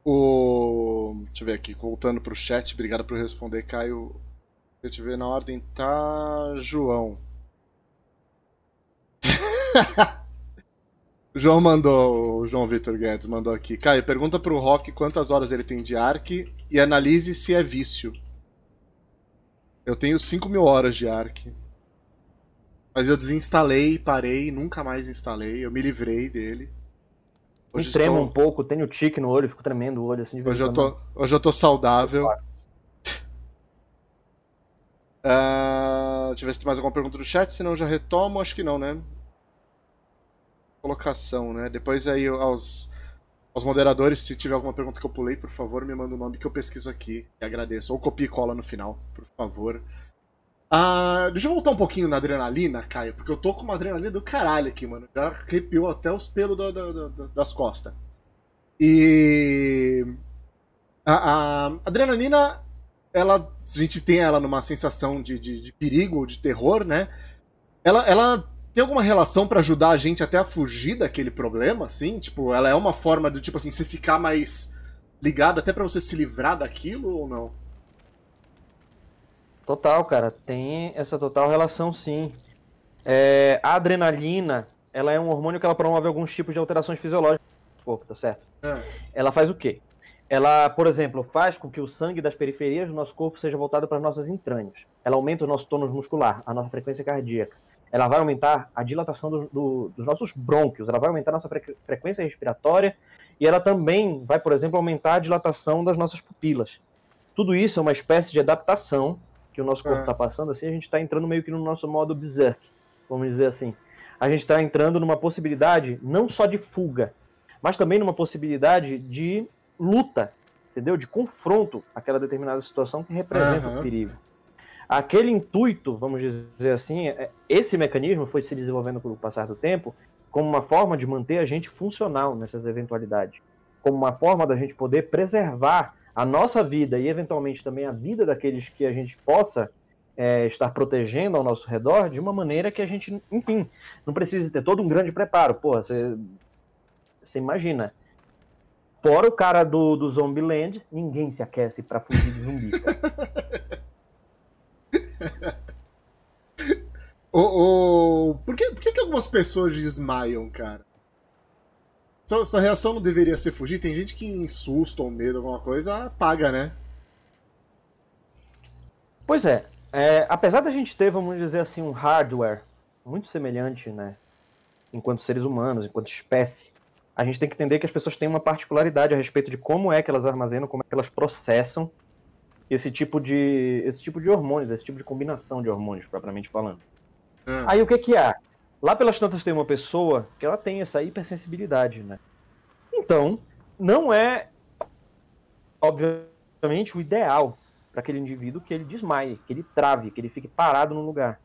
O... Deixa eu ver aqui, voltando pro chat, obrigado por responder, Caio. Deixa eu ver na ordem, tá. João. João mandou, o João Vitor Guedes mandou aqui. Caio, pergunta pro Rock quantas horas ele tem de Ark e analise se é vício. Eu tenho 5 mil horas de Ark. Mas eu desinstalei, parei, nunca mais instalei. Eu me livrei dele. Hoje me tremo estou... um pouco, tenho tique no olho, fico tremendo o olho assim de hoje eu tô Hoje eu tô saudável. Uh, deixa eu ver se tem mais alguma pergunta do chat, senão eu já retomo. Acho que não, né? Colocação, né? Depois aí aos aos moderadores, se tiver alguma pergunta que eu pulei, por favor, me manda o nome que eu pesquiso aqui. E agradeço. Ou copia e cola no final, por favor. Ah, deixa eu voltar um pouquinho na adrenalina, Caio, porque eu tô com uma adrenalina do caralho aqui, mano. Já arrepiou até os pelos da, da, da, das costas. E. A, a, adrenalina, ela. A gente tem ela numa sensação de, de, de perigo, de terror, né? Ela, ela tem alguma relação para ajudar a gente até a fugir daquele problema, assim? Tipo, ela é uma forma de, tipo assim, você ficar mais ligado até para você se livrar daquilo ou não? Total, cara. Tem essa total relação, sim. É, a adrenalina, ela é um hormônio que ela promove alguns tipos de alterações fisiológicas no corpo, tá certo? É. Ela faz o quê? Ela, por exemplo, faz com que o sangue das periferias do nosso corpo seja voltado para as nossas entranhas. Ela aumenta o nosso tônus muscular, a nossa frequência cardíaca ela vai aumentar a dilatação do, do, dos nossos brônquios, ela vai aumentar a nossa fre frequência respiratória e ela também vai, por exemplo, aumentar a dilatação das nossas pupilas. Tudo isso é uma espécie de adaptação que o nosso corpo está é. passando, assim a gente está entrando meio que no nosso modo berserk, vamos dizer assim. A gente está entrando numa possibilidade não só de fuga, mas também numa possibilidade de luta, entendeu? De confronto àquela determinada situação que representa uhum. o perigo. Aquele intuito, vamos dizer assim, é, esse mecanismo foi se desenvolvendo com o passar do tempo como uma forma de manter a gente funcional nessas eventualidades, como uma forma da gente poder preservar a nossa vida e eventualmente também a vida daqueles que a gente possa é, estar protegendo ao nosso redor de uma maneira que a gente, enfim, não precise ter todo um grande preparo. Porra, você, você imagina. Fora o cara do, do Zombieland, ninguém se aquece para fugir de zumbi. o. Por, que, por que algumas pessoas desmaiam, cara? Sua, sua, reação não deveria ser fugir? Tem gente que em susto ou medo, alguma coisa, apaga, né? Pois é, é, apesar da gente ter, vamos dizer assim, um hardware muito semelhante, né? Enquanto seres humanos, enquanto espécie, a gente tem que entender que as pessoas têm uma particularidade a respeito de como é que elas armazenam, como é que elas processam esse tipo de esse tipo de hormônios, esse tipo de combinação de hormônios, propriamente falando. Hum. Aí o que que há? Lá pelas tantas tem uma pessoa que ela tem essa hipersensibilidade, né? Então, não é obviamente o ideal para aquele indivíduo que ele desmaie, que ele trave, que ele fique parado no lugar.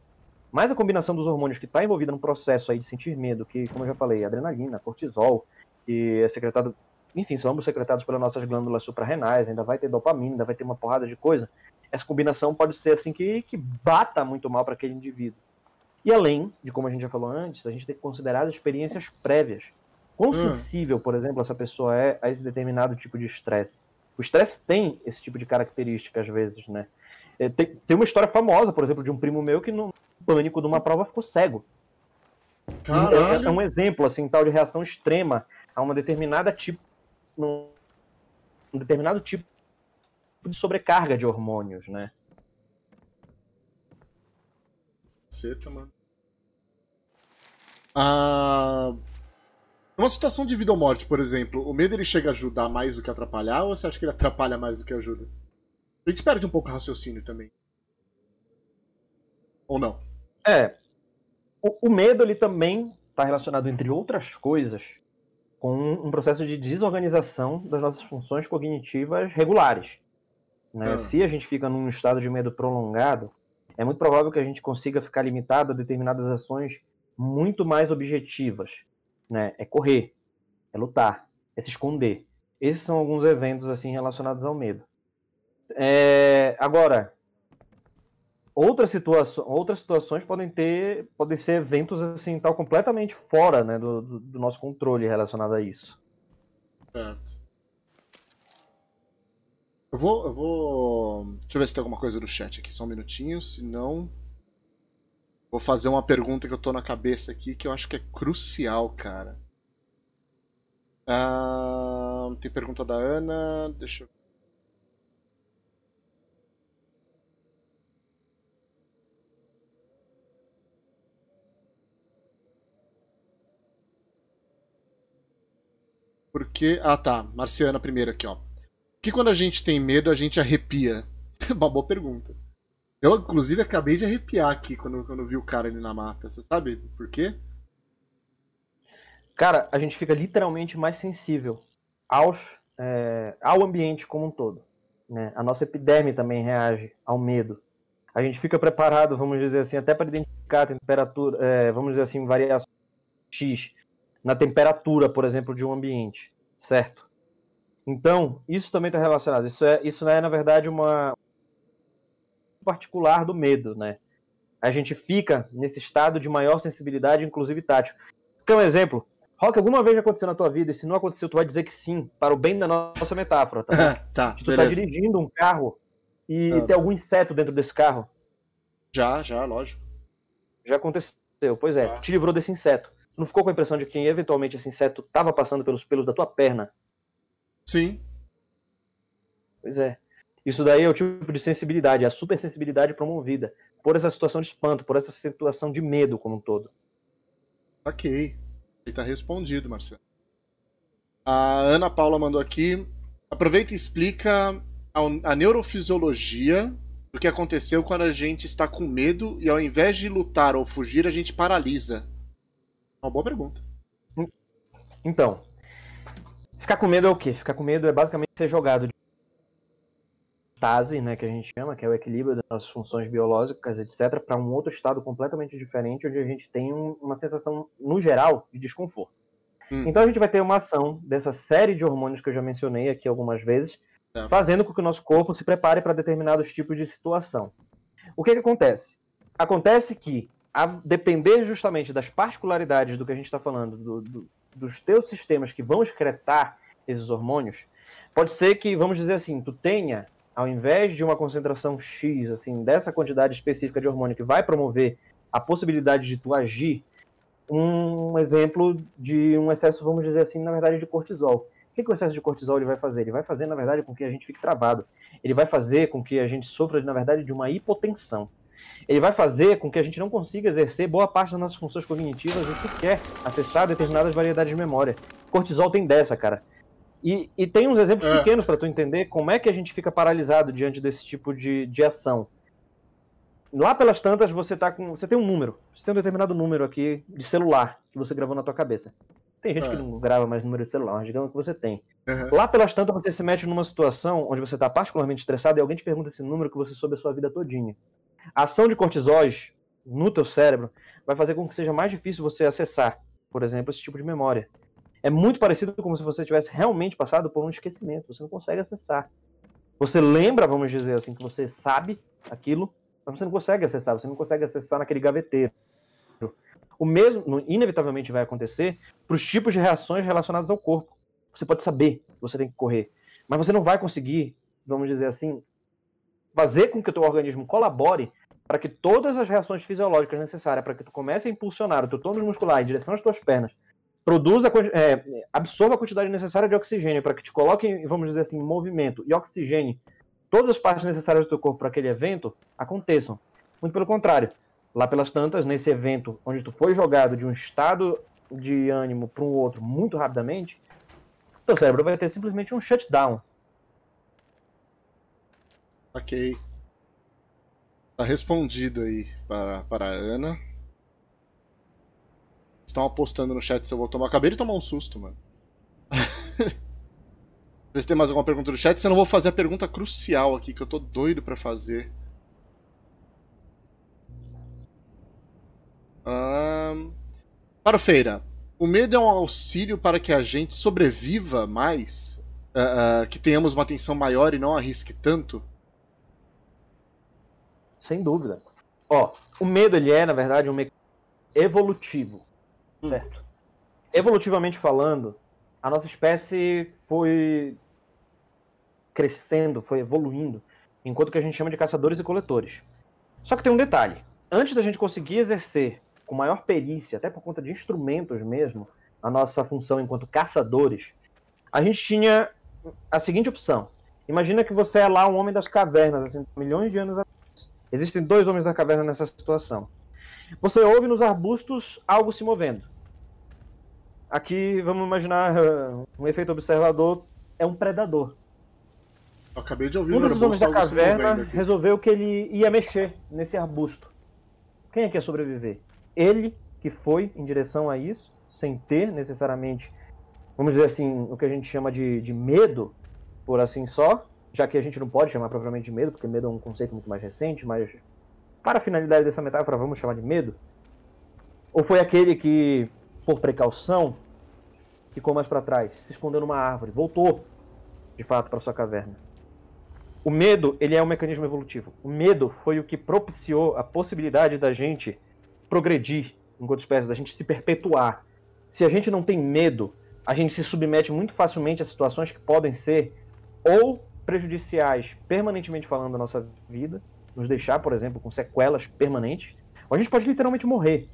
Mas a combinação dos hormônios que está envolvida no processo aí de sentir medo, que, como eu já falei, adrenalina, cortisol, que é secretado enfim, são ambos secretados pelas nossas glândulas suprarrenais, ainda vai ter dopamina, ainda vai ter uma porrada de coisa. Essa combinação pode ser assim que, que bata muito mal para aquele indivíduo. E além de, como a gente já falou antes, a gente tem que considerar as experiências prévias Quão hum. sensível, por exemplo, essa pessoa é a esse determinado tipo de estresse. O estresse tem esse tipo de característica às vezes, né? É, tem, tem, uma história famosa, por exemplo, de um primo meu que no pânico de uma prova ficou cego. É, é, um exemplo, assim, tal de reação extrema a uma determinada tipo, um determinado tipo de sobrecarga de hormônios, né? Ceta, mano. Ah, numa situação de vida ou morte, por exemplo, o medo ele chega a ajudar mais do que atrapalhar ou você acha que ele atrapalha mais do que ajuda? A gente perde um pouco o raciocínio também. Ou não? É. O, o medo ele também está relacionado, entre outras coisas, com um processo de desorganização das nossas funções cognitivas regulares. Né? Ah. Se a gente fica num estado de medo prolongado, é muito provável que a gente consiga ficar limitado a determinadas ações muito mais objetivas. Né? É correr, é lutar, é se esconder. Esses são alguns eventos assim relacionados ao medo. É, agora, outras, situações, outras situações podem ter, podem ser eventos assim, tal completamente fora né, do, do, nosso controle relacionado a isso. Certo. Eu vou, eu vou. Deixa eu ver se tem alguma coisa no chat aqui, só um minutinho, senão. Vou fazer uma pergunta que eu tô na cabeça aqui que eu acho que é crucial, cara. Ah, tem pergunta da Ana. Deixa eu Porque. Ah, tá. Marciana primeiro aqui, ó. que quando a gente tem medo, a gente arrepia? Uma boa pergunta. Eu, inclusive, acabei de arrepiar aqui quando, quando vi o cara ali na mata. Você sabe por quê? Cara, a gente fica literalmente mais sensível aos, é, ao ambiente como um todo. Né? A nossa epiderme também reage ao medo. A gente fica preparado, vamos dizer assim, até para identificar a temperatura, é, vamos dizer assim, variações X na temperatura, por exemplo, de um ambiente, certo? Então, isso também está relacionado. Isso, é, isso é, na verdade, uma particular do medo, né? A gente fica nesse estado de maior sensibilidade, inclusive tátil. Quer um exemplo? Rock, alguma vez já aconteceu na tua vida? E se não aconteceu, tu vai dizer que sim, para o bem da nossa metáfora, tá? tá, se tu tá dirigindo um carro e ah. tem algum inseto dentro desse carro. Já, já, lógico. Já aconteceu, pois é. Ah. Te livrou desse inseto não ficou com a impressão de que eventualmente esse inseto estava passando pelos pelos da tua perna? Sim. Pois é. Isso daí é o tipo de sensibilidade, é a supersensibilidade promovida por essa situação de espanto, por essa situação de medo como um todo. Ok. Ele tá respondido, Marcelo. A Ana Paula mandou aqui. Aproveita e explica a, a neurofisiologia do que aconteceu quando a gente está com medo e ao invés de lutar ou fugir, a gente paralisa. Uma boa pergunta. Então, ficar com medo é o quê? Ficar com medo é basicamente ser jogado de estase, né, que a gente chama, que é o equilíbrio das funções biológicas, etc., para um outro estado completamente diferente, onde a gente tem um, uma sensação, no geral, de desconforto. Hum. Então a gente vai ter uma ação dessa série de hormônios que eu já mencionei aqui algumas vezes, é. fazendo com que o nosso corpo se prepare para determinados tipos de situação. O que, que acontece? Acontece que a depender justamente das particularidades do que a gente está falando, do, do, dos teus sistemas que vão excretar esses hormônios, pode ser que, vamos dizer assim, tu tenha, ao invés de uma concentração X, assim, dessa quantidade específica de hormônio que vai promover a possibilidade de tu agir, um exemplo de um excesso, vamos dizer assim, na verdade, de cortisol. O que, que o excesso de cortisol ele vai fazer? Ele vai fazer, na verdade, com que a gente fique travado. Ele vai fazer com que a gente sofra, na verdade, de uma hipotensão ele vai fazer com que a gente não consiga exercer boa parte das nossas funções cognitivas e sequer acessar determinadas variedades de memória. Cortisol tem dessa, cara. E, e tem uns exemplos é. pequenos para tu entender como é que a gente fica paralisado diante desse tipo de, de ação. Lá pelas tantas, você tá com. Você tem um número. Você tem um determinado número aqui de celular que você gravou na tua cabeça. Tem gente é. que não grava mais número de celular, mas digamos que você tem. Uhum. Lá pelas tantas, você se mete numa situação onde você está particularmente estressado e alguém te pergunta esse número que você soube a sua vida todinha. A ação de cortisóis no teu cérebro vai fazer com que seja mais difícil você acessar, por exemplo, esse tipo de memória. É muito parecido como se você tivesse realmente passado por um esquecimento. Você não consegue acessar. Você lembra, vamos dizer assim, que você sabe aquilo, mas você não consegue acessar. Você não consegue acessar naquele gaveteiro. O mesmo, inevitavelmente, vai acontecer para os tipos de reações relacionadas ao corpo. Você pode saber que você tem que correr, mas você não vai conseguir, vamos dizer assim, fazer com que o teu organismo colabore para que todas as reações fisiológicas necessárias para que tu comece a impulsionar o teu tônus muscular em direção às tuas pernas, produza, é, absorva a quantidade necessária de oxigênio para que te coloque, vamos dizer assim, em movimento e oxigênio todas as partes necessárias do teu corpo para aquele evento aconteçam. Muito pelo contrário, lá pelas tantas, nesse evento onde tu foi jogado de um estado de ânimo para um outro muito rapidamente, teu cérebro vai ter simplesmente um shutdown. Ok. Tá respondido aí para, para a Ana. Estão apostando no chat se eu vou tomar. Acabei de tomar um susto, mano. Ver se tem mais alguma pergunta no chat, senão eu vou fazer a pergunta crucial aqui, que eu tô doido para fazer. Para o Feira, o medo é um auxílio para que a gente sobreviva mais? Uh, uh, que tenhamos uma atenção maior e não arrisque tanto? Sem dúvida. Ó, o medo ele é, na verdade, um mecanismo evolutivo, hum. certo? Evolutivamente falando, a nossa espécie foi crescendo, foi evoluindo, enquanto que a gente chama de caçadores e coletores. Só que tem um detalhe: antes da gente conseguir exercer com maior perícia, até por conta de instrumentos mesmo, a nossa função enquanto caçadores, a gente tinha a seguinte opção. Imagina que você é lá um homem das cavernas, assim, milhões de anos atrás. Existem dois homens da caverna nessa situação. Você ouve nos arbustos algo se movendo. Aqui, vamos imaginar um efeito observador, é um predador. Eu acabei de ouvir um dos homens da caverna resolveu que ele ia mexer nesse arbusto. Quem é que ia sobreviver? Ele, que foi em direção a isso, sem ter necessariamente, vamos dizer assim, o que a gente chama de, de medo, por assim só, já que a gente não pode chamar propriamente de medo, porque medo é um conceito muito mais recente, mas para a finalidade dessa metáfora, vamos chamar de medo. Ou foi aquele que, por precaução, ficou mais para trás, se escondeu numa árvore, voltou, de fato, para sua caverna. O medo, ele é um mecanismo evolutivo. O medo foi o que propiciou a possibilidade da gente progredir enquanto espécie, da gente se perpetuar. Se a gente não tem medo, a gente se submete muito facilmente a situações que podem ser ou prejudiciais, permanentemente falando, da nossa vida, nos deixar, por exemplo, com sequelas permanentes, ou a gente pode literalmente morrer.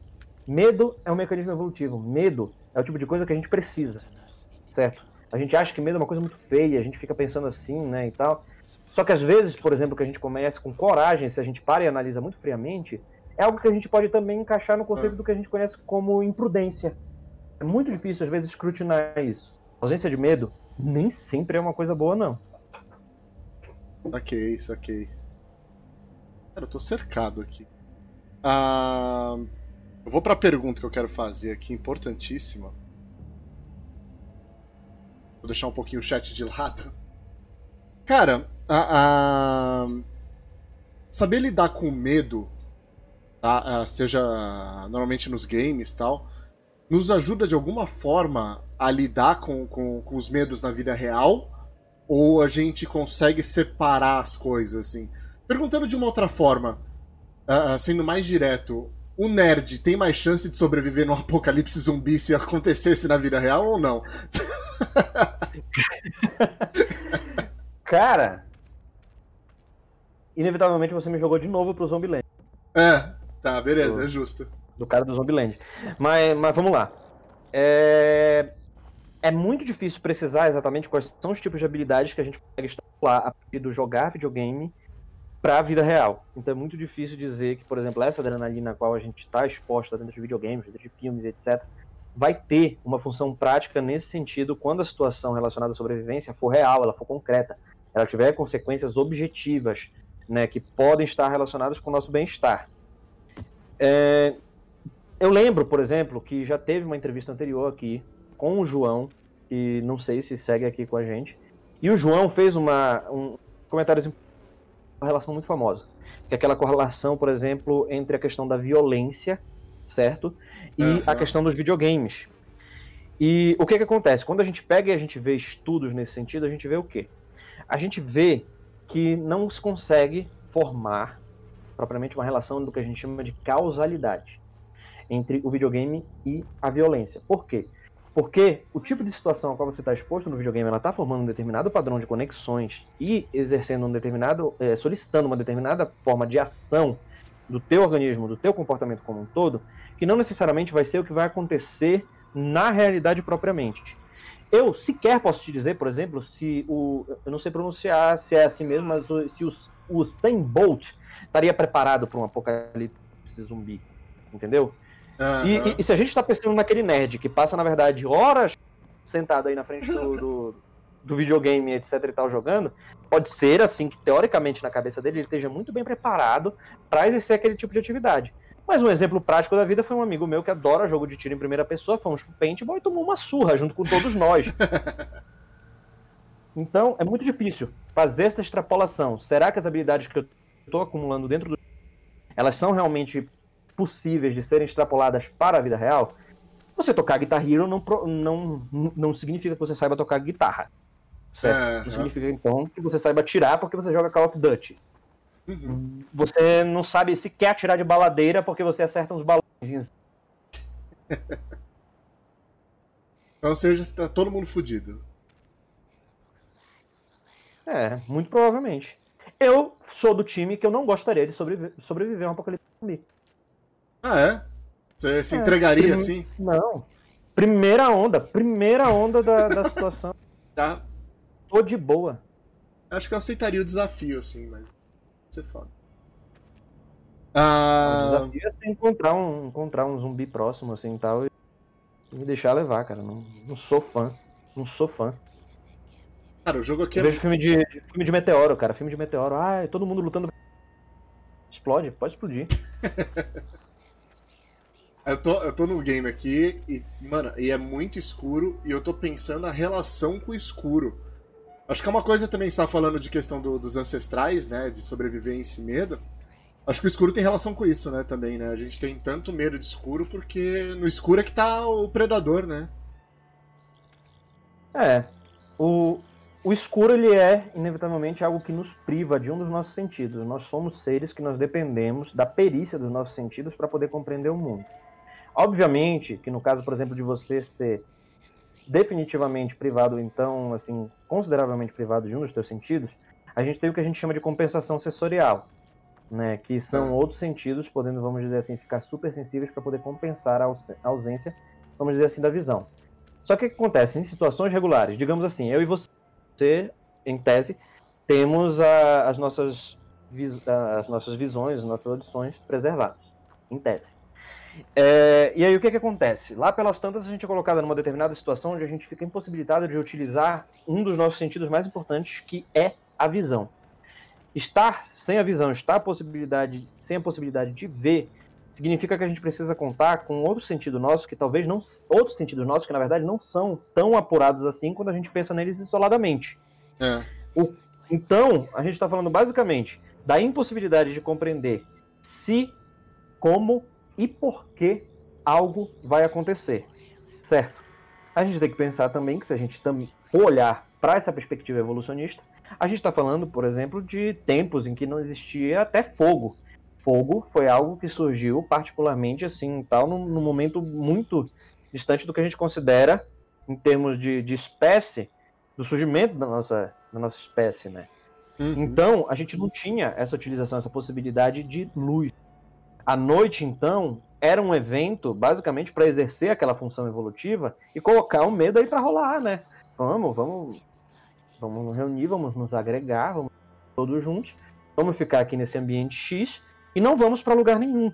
Medo é um mecanismo evolutivo. Medo é o tipo de coisa que a gente precisa, certo? A gente acha que medo é uma coisa muito feia, a gente fica pensando assim, né, e tal. Só que às vezes, por exemplo, que a gente começa com coragem, se a gente para e analisa muito friamente, é algo que a gente pode também encaixar no conceito ah. do que a gente conhece como imprudência. É muito difícil, às vezes, escrutinar isso. A ausência de medo nem sempre é uma coisa boa, não. Ok, ok. Cara, eu tô cercado aqui. Ah, eu vou pra pergunta que eu quero fazer aqui, importantíssima. Vou deixar um pouquinho o chat de lado. Cara, a, a... saber lidar com medo, tá? seja normalmente nos games tal, nos ajuda de alguma forma a lidar com, com, com os medos na vida real? Ou a gente consegue separar as coisas, assim? Perguntando de uma outra forma, uh, sendo mais direto, o nerd tem mais chance de sobreviver no apocalipse zumbi se acontecesse na vida real ou não? Cara, inevitavelmente você me jogou de novo pro Zombieland. É, tá, beleza, do, é justo. Do cara do Zombieland. Mas, mas vamos lá. É, é muito difícil precisar exatamente quais são os tipos de habilidades que a gente consegue estimular a partir do jogar videogame para a vida real. Então é muito difícil dizer que, por exemplo, essa adrenalina a qual a gente está exposta dentro de videogames, dentro de filmes, etc., vai ter uma função prática nesse sentido quando a situação relacionada à sobrevivência for real, ela for concreta, ela tiver consequências objetivas, né, que podem estar relacionadas com o nosso bem-estar. É, eu lembro, por exemplo, que já teve uma entrevista anterior aqui com o João, que não sei se segue aqui com a gente, e o João fez uma, um comentário uma relação muito famosa, que é aquela correlação, por exemplo, entre a questão da violência certo? E uhum. a questão dos videogames. E o que que acontece? Quando a gente pega e a gente vê estudos nesse sentido, a gente vê o quê? A gente vê que não se consegue formar propriamente uma relação do que a gente chama de causalidade. entre o videogame e a violência. Por quê? Porque o tipo de situação a qual você está exposto no videogame, ela está formando um determinado padrão de conexões e exercendo um determinado, é, solicitando uma determinada forma de ação do teu organismo, do teu comportamento como um todo, que não necessariamente vai ser o que vai acontecer na realidade propriamente. Eu sequer posso te dizer, por exemplo, se o. Eu não sei pronunciar se é assim mesmo, mas se o, o Sam Bolt estaria preparado para um apocalipse zumbi. Entendeu? Uhum. E, e, se a gente está pensando naquele nerd que passa, na verdade, horas sentado aí na frente do, do, do, videogame, etc e tal, jogando, pode ser assim que, teoricamente, na cabeça dele, ele esteja muito bem preparado para exercer aquele tipo de atividade. Mas um exemplo prático da vida foi um amigo meu que adora jogo de tiro em primeira pessoa, fomos pro paintball e tomou uma surra junto com todos nós. Então, é muito difícil fazer essa extrapolação. Será que as habilidades que eu estou acumulando dentro do elas são realmente possíveis de serem extrapoladas para a vida real, você tocar Guitar Hero não, não, não significa que você saiba tocar guitarra. Certo? não significa, então, que você saiba atirar porque você joga Call of Duty. Uhum. Você não sabe se quer atirar de baladeira porque você acerta uns balões. Ou seja, está todo mundo fudido. É, muito provavelmente. Eu sou do time que eu não gostaria de sobreviver, sobreviver a um apocalipse zumbi. Ah, é? Você se é, entregaria prim... assim? Não. Primeira onda, primeira onda da, da situação. Tá. Tô de boa. Acho que eu aceitaria o desafio, assim, mas. Você foda. Ah... O desafio é encontrar um, encontrar um zumbi próximo, assim tal, e me deixar levar, cara. Não, não sou fã. Não sou fã. Cara, o jogo aqui eu é. vejo filme de, filme de meteoro, cara. Filme de meteoro. Ah, todo mundo lutando. Explode, pode explodir. Eu tô, eu tô no game aqui e, mano, e é muito escuro e eu tô pensando a relação com o escuro. Acho que é uma coisa também, você tá falando de questão do, dos ancestrais, né, de sobrevivência e medo. Acho que o escuro tem relação com isso, né, também, né? A gente tem tanto medo de escuro porque no escuro é que tá o predador, né? É. O, o escuro, ele é, inevitavelmente, algo que nos priva de um dos nossos sentidos. Nós somos seres que nós dependemos da perícia dos nossos sentidos para poder compreender o mundo. Obviamente que no caso, por exemplo, de você ser definitivamente privado, então, assim, consideravelmente privado de um dos seus sentidos, a gente tem o que a gente chama de compensação sensorial, né, que são outros sentidos, podendo, vamos dizer assim, ficar super sensíveis para poder compensar a ausência, vamos dizer assim, da visão. Só que o que acontece? Em situações regulares, digamos assim, eu e você, em tese, temos a, as, nossas, as nossas visões, as nossas audições preservadas, em tese. É, e aí o que, que acontece? Lá pelas tantas a gente é colocado numa determinada situação onde a gente fica impossibilitado de utilizar um dos nossos sentidos mais importantes, que é a visão. Estar sem a visão, estar a possibilidade, sem a possibilidade de ver, significa que a gente precisa contar com outro sentido nosso que talvez não outros sentidos nossos que na verdade não são tão apurados assim quando a gente pensa neles isoladamente. É. O, então a gente está falando basicamente da impossibilidade de compreender se, como e por que algo vai acontecer, certo? A gente tem que pensar também que se a gente for olhar para essa perspectiva evolucionista, a gente está falando, por exemplo, de tempos em que não existia até fogo. Fogo foi algo que surgiu particularmente assim, tal, num, num momento muito distante do que a gente considera em termos de, de espécie, do surgimento da nossa, da nossa espécie, né? Uhum. Então, a gente não tinha essa utilização, essa possibilidade de luz. A noite, então, era um evento basicamente para exercer aquela função evolutiva e colocar o medo aí para rolar, né? Vamos, vamos, vamos nos reunir, vamos nos agregar, vamos todos juntos, vamos ficar aqui nesse ambiente X e não vamos para lugar nenhum.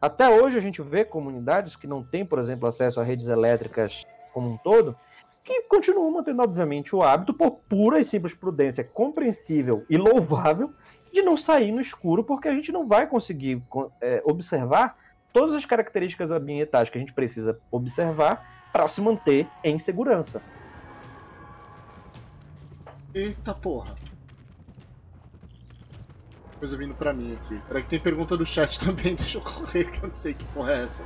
Até hoje a gente vê comunidades que não têm, por exemplo, acesso a redes elétricas como um todo, que continuam mantendo, obviamente, o hábito por pura e simples prudência compreensível e louvável de não sair no escuro, porque a gente não vai conseguir é, observar todas as características ambientais que a gente precisa observar para se manter em segurança. Eita porra. Coisa vindo pra mim aqui. Peraí que tem pergunta do chat também, deixa eu correr que eu não sei que porra é essa.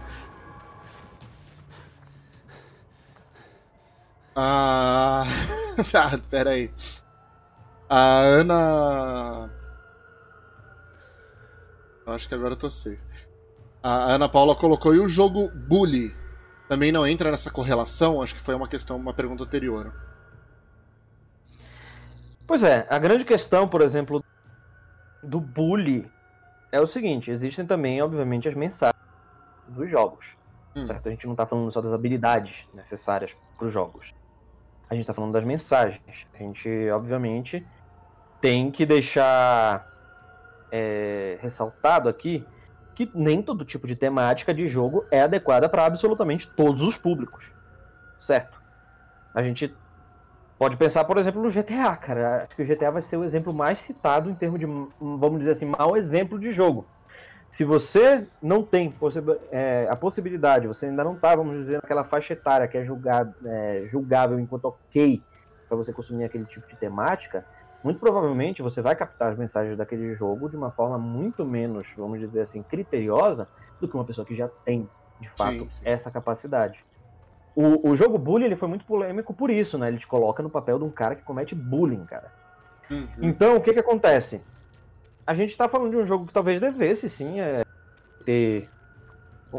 Ah. tá, peraí. A Ana. Eu acho que agora eu tô safe. A Ana Paula colocou, e o jogo Bully? Também não entra nessa correlação? Acho que foi uma questão, uma pergunta anterior. Pois é, a grande questão, por exemplo, do Bully é o seguinte: existem também, obviamente, as mensagens dos jogos. Hum. Certo? A gente não está falando só das habilidades necessárias para os jogos. A gente está falando das mensagens. A gente, obviamente, tem que deixar é, ressaltado aqui que nem todo tipo de temática de jogo é adequada para absolutamente todos os públicos. Certo? A gente pode pensar, por exemplo, no GTA, cara. Acho que o GTA vai ser o exemplo mais citado em termos de, vamos dizer assim, mau exemplo de jogo. Se você não tem é, a possibilidade, você ainda não está, vamos dizer, naquela faixa etária que é, julgado, é julgável enquanto ok para você consumir aquele tipo de temática, muito provavelmente você vai captar as mensagens daquele jogo de uma forma muito menos, vamos dizer assim, criteriosa do que uma pessoa que já tem, de fato, sim, sim. essa capacidade. O, o jogo Bully ele foi muito polêmico por isso, né? Ele te coloca no papel de um cara que comete bullying, cara. Uhum. Então, o que que acontece? A gente tá falando de um jogo que talvez devesse, sim, é, ter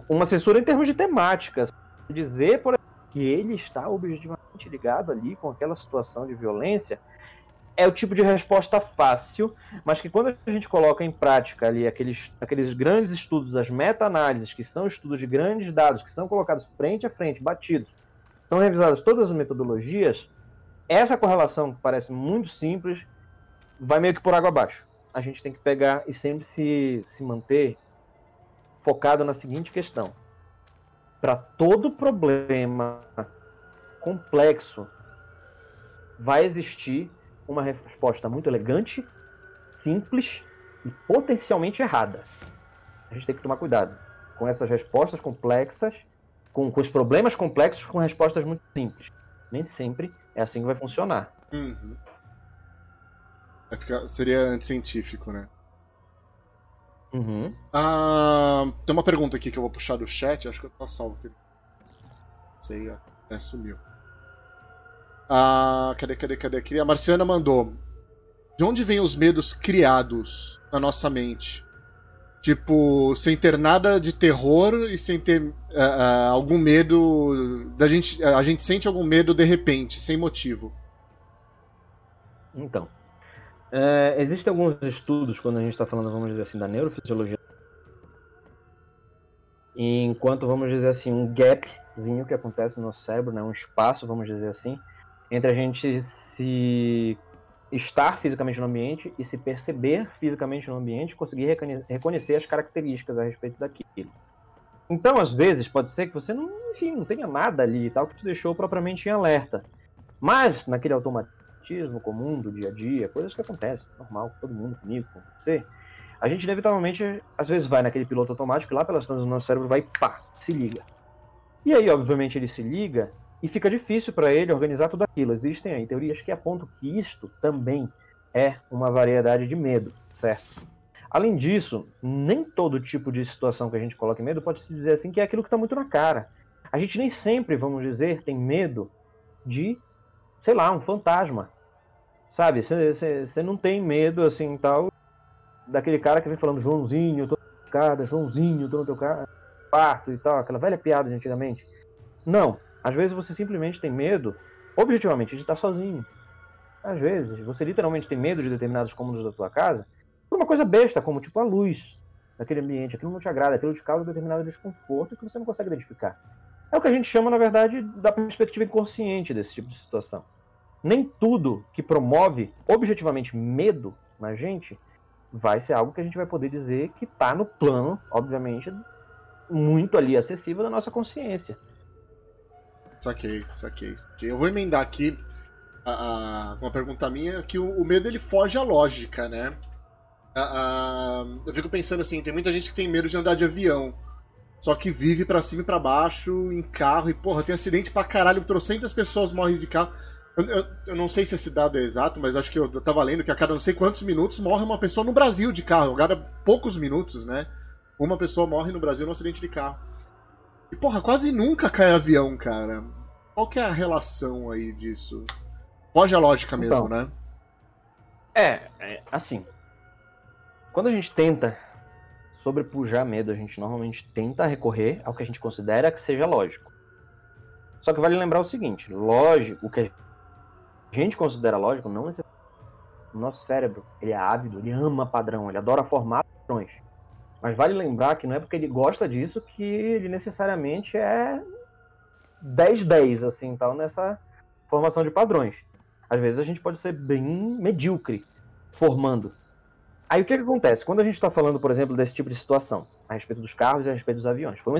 uma censura em termos de temáticas. Dizer, por exemplo, que ele está objetivamente ligado ali com aquela situação de violência é o tipo de resposta fácil, mas que quando a gente coloca em prática ali aqueles, aqueles grandes estudos, as meta-análises, que são estudos de grandes dados, que são colocados frente a frente, batidos, são revisadas todas as metodologias, essa correlação, que parece muito simples, vai meio que por água abaixo. A gente tem que pegar e sempre se, se manter focado na seguinte questão. Para todo problema complexo, vai existir uma resposta muito elegante, simples e potencialmente errada. A gente tem que tomar cuidado com essas respostas complexas, com, com os problemas complexos com respostas muito simples. Nem sempre é assim que vai funcionar. Uhum. Vai ficar, seria anticientífico, né? Uhum. Ah, tem uma pergunta aqui que eu vou puxar do chat, acho que eu tô salvo. Não sei, até sumiu. Ah, cadê, cadê, cadê? Aqui? A Marciana mandou. De onde vêm os medos criados na nossa mente? Tipo, sem ter nada de terror e sem ter uh, uh, algum medo. Da gente, a gente sente algum medo de repente, sem motivo. Então. É, existem alguns estudos, quando a gente está falando, vamos dizer assim, da neurofisiologia. Enquanto, vamos dizer assim, um gapzinho que acontece no cérebro, né, um espaço, vamos dizer assim, entre a gente se estar fisicamente no ambiente e se perceber fisicamente no ambiente, conseguir reconhecer as características a respeito daquilo. Então, às vezes, pode ser que você não, enfim, não tenha nada ali e tal que te deixou propriamente em alerta. Mas, naquele automatismo comum do dia a dia, coisas que acontecem, normal, todo mundo, comigo, com você, a gente inevitavelmente, às vezes, vai naquele piloto automático e lá pelas tantas do nosso cérebro vai pá, se liga. E aí, obviamente, ele se liga e fica difícil para ele organizar tudo aquilo. Existem aí teorias que apontam que isto também é uma variedade de medo, certo? Além disso, nem todo tipo de situação que a gente coloca em medo pode se dizer assim que é aquilo que está muito na cara. A gente nem sempre, vamos dizer, tem medo de, sei lá, um fantasma. Sabe? Você não tem medo assim tal daquele cara que vem falando Joãozinho, tô na escada, Joãozinho, tô no teu quarto e tal, aquela velha piada de antigamente. Não, às vezes você simplesmente tem medo, objetivamente, de estar sozinho. Às vezes você literalmente tem medo de determinados cômodos da tua casa por uma coisa besta, como tipo a luz daquele ambiente. Aquilo não te agrada, aquilo te causa determinado desconforto que você não consegue identificar. É o que a gente chama, na verdade, da perspectiva inconsciente desse tipo de situação. Nem tudo que promove objetivamente medo na gente vai ser algo que a gente vai poder dizer que está no plano, obviamente, muito ali acessível da nossa consciência. Saquei, saquei. Eu vou emendar aqui a, a, uma pergunta minha, que o, o, medo ele foge à lógica, né? A, eu fico pensando assim, tem muita gente que tem medo de andar de avião. Só que vive para cima e pra baixo, em carro, e porra, tem acidente pra caralho, trocentas pessoas morrem de carro. Eu, eu, eu, não sei se esse dado é exato, mas acho que eu, eu tava lendo que a cada não sei quantos minutos morre uma pessoa no Brasil de carro. A cada poucos minutos, né? Uma pessoa morre no Brasil num acidente de carro. E, porra, quase nunca cai avião, cara. Qual que é a relação aí disso? Foge a lógica mesmo, então, né? É, é, assim. Quando a gente tenta sobrepujar medo, a gente normalmente tenta recorrer ao que a gente considera que seja lógico. Só que vale lembrar o seguinte: lógico, o que a gente considera lógico não é o nosso cérebro, ele é ávido, ele ama padrão, ele adora formar padrões. Mas vale lembrar que não é porque ele gosta disso que ele necessariamente é 10-10, assim, tal, nessa formação de padrões. Às vezes a gente pode ser bem medíocre formando. Aí o que, que acontece? Quando a gente está falando, por exemplo, desse tipo de situação, a respeito dos carros e a respeito dos aviões, foi um,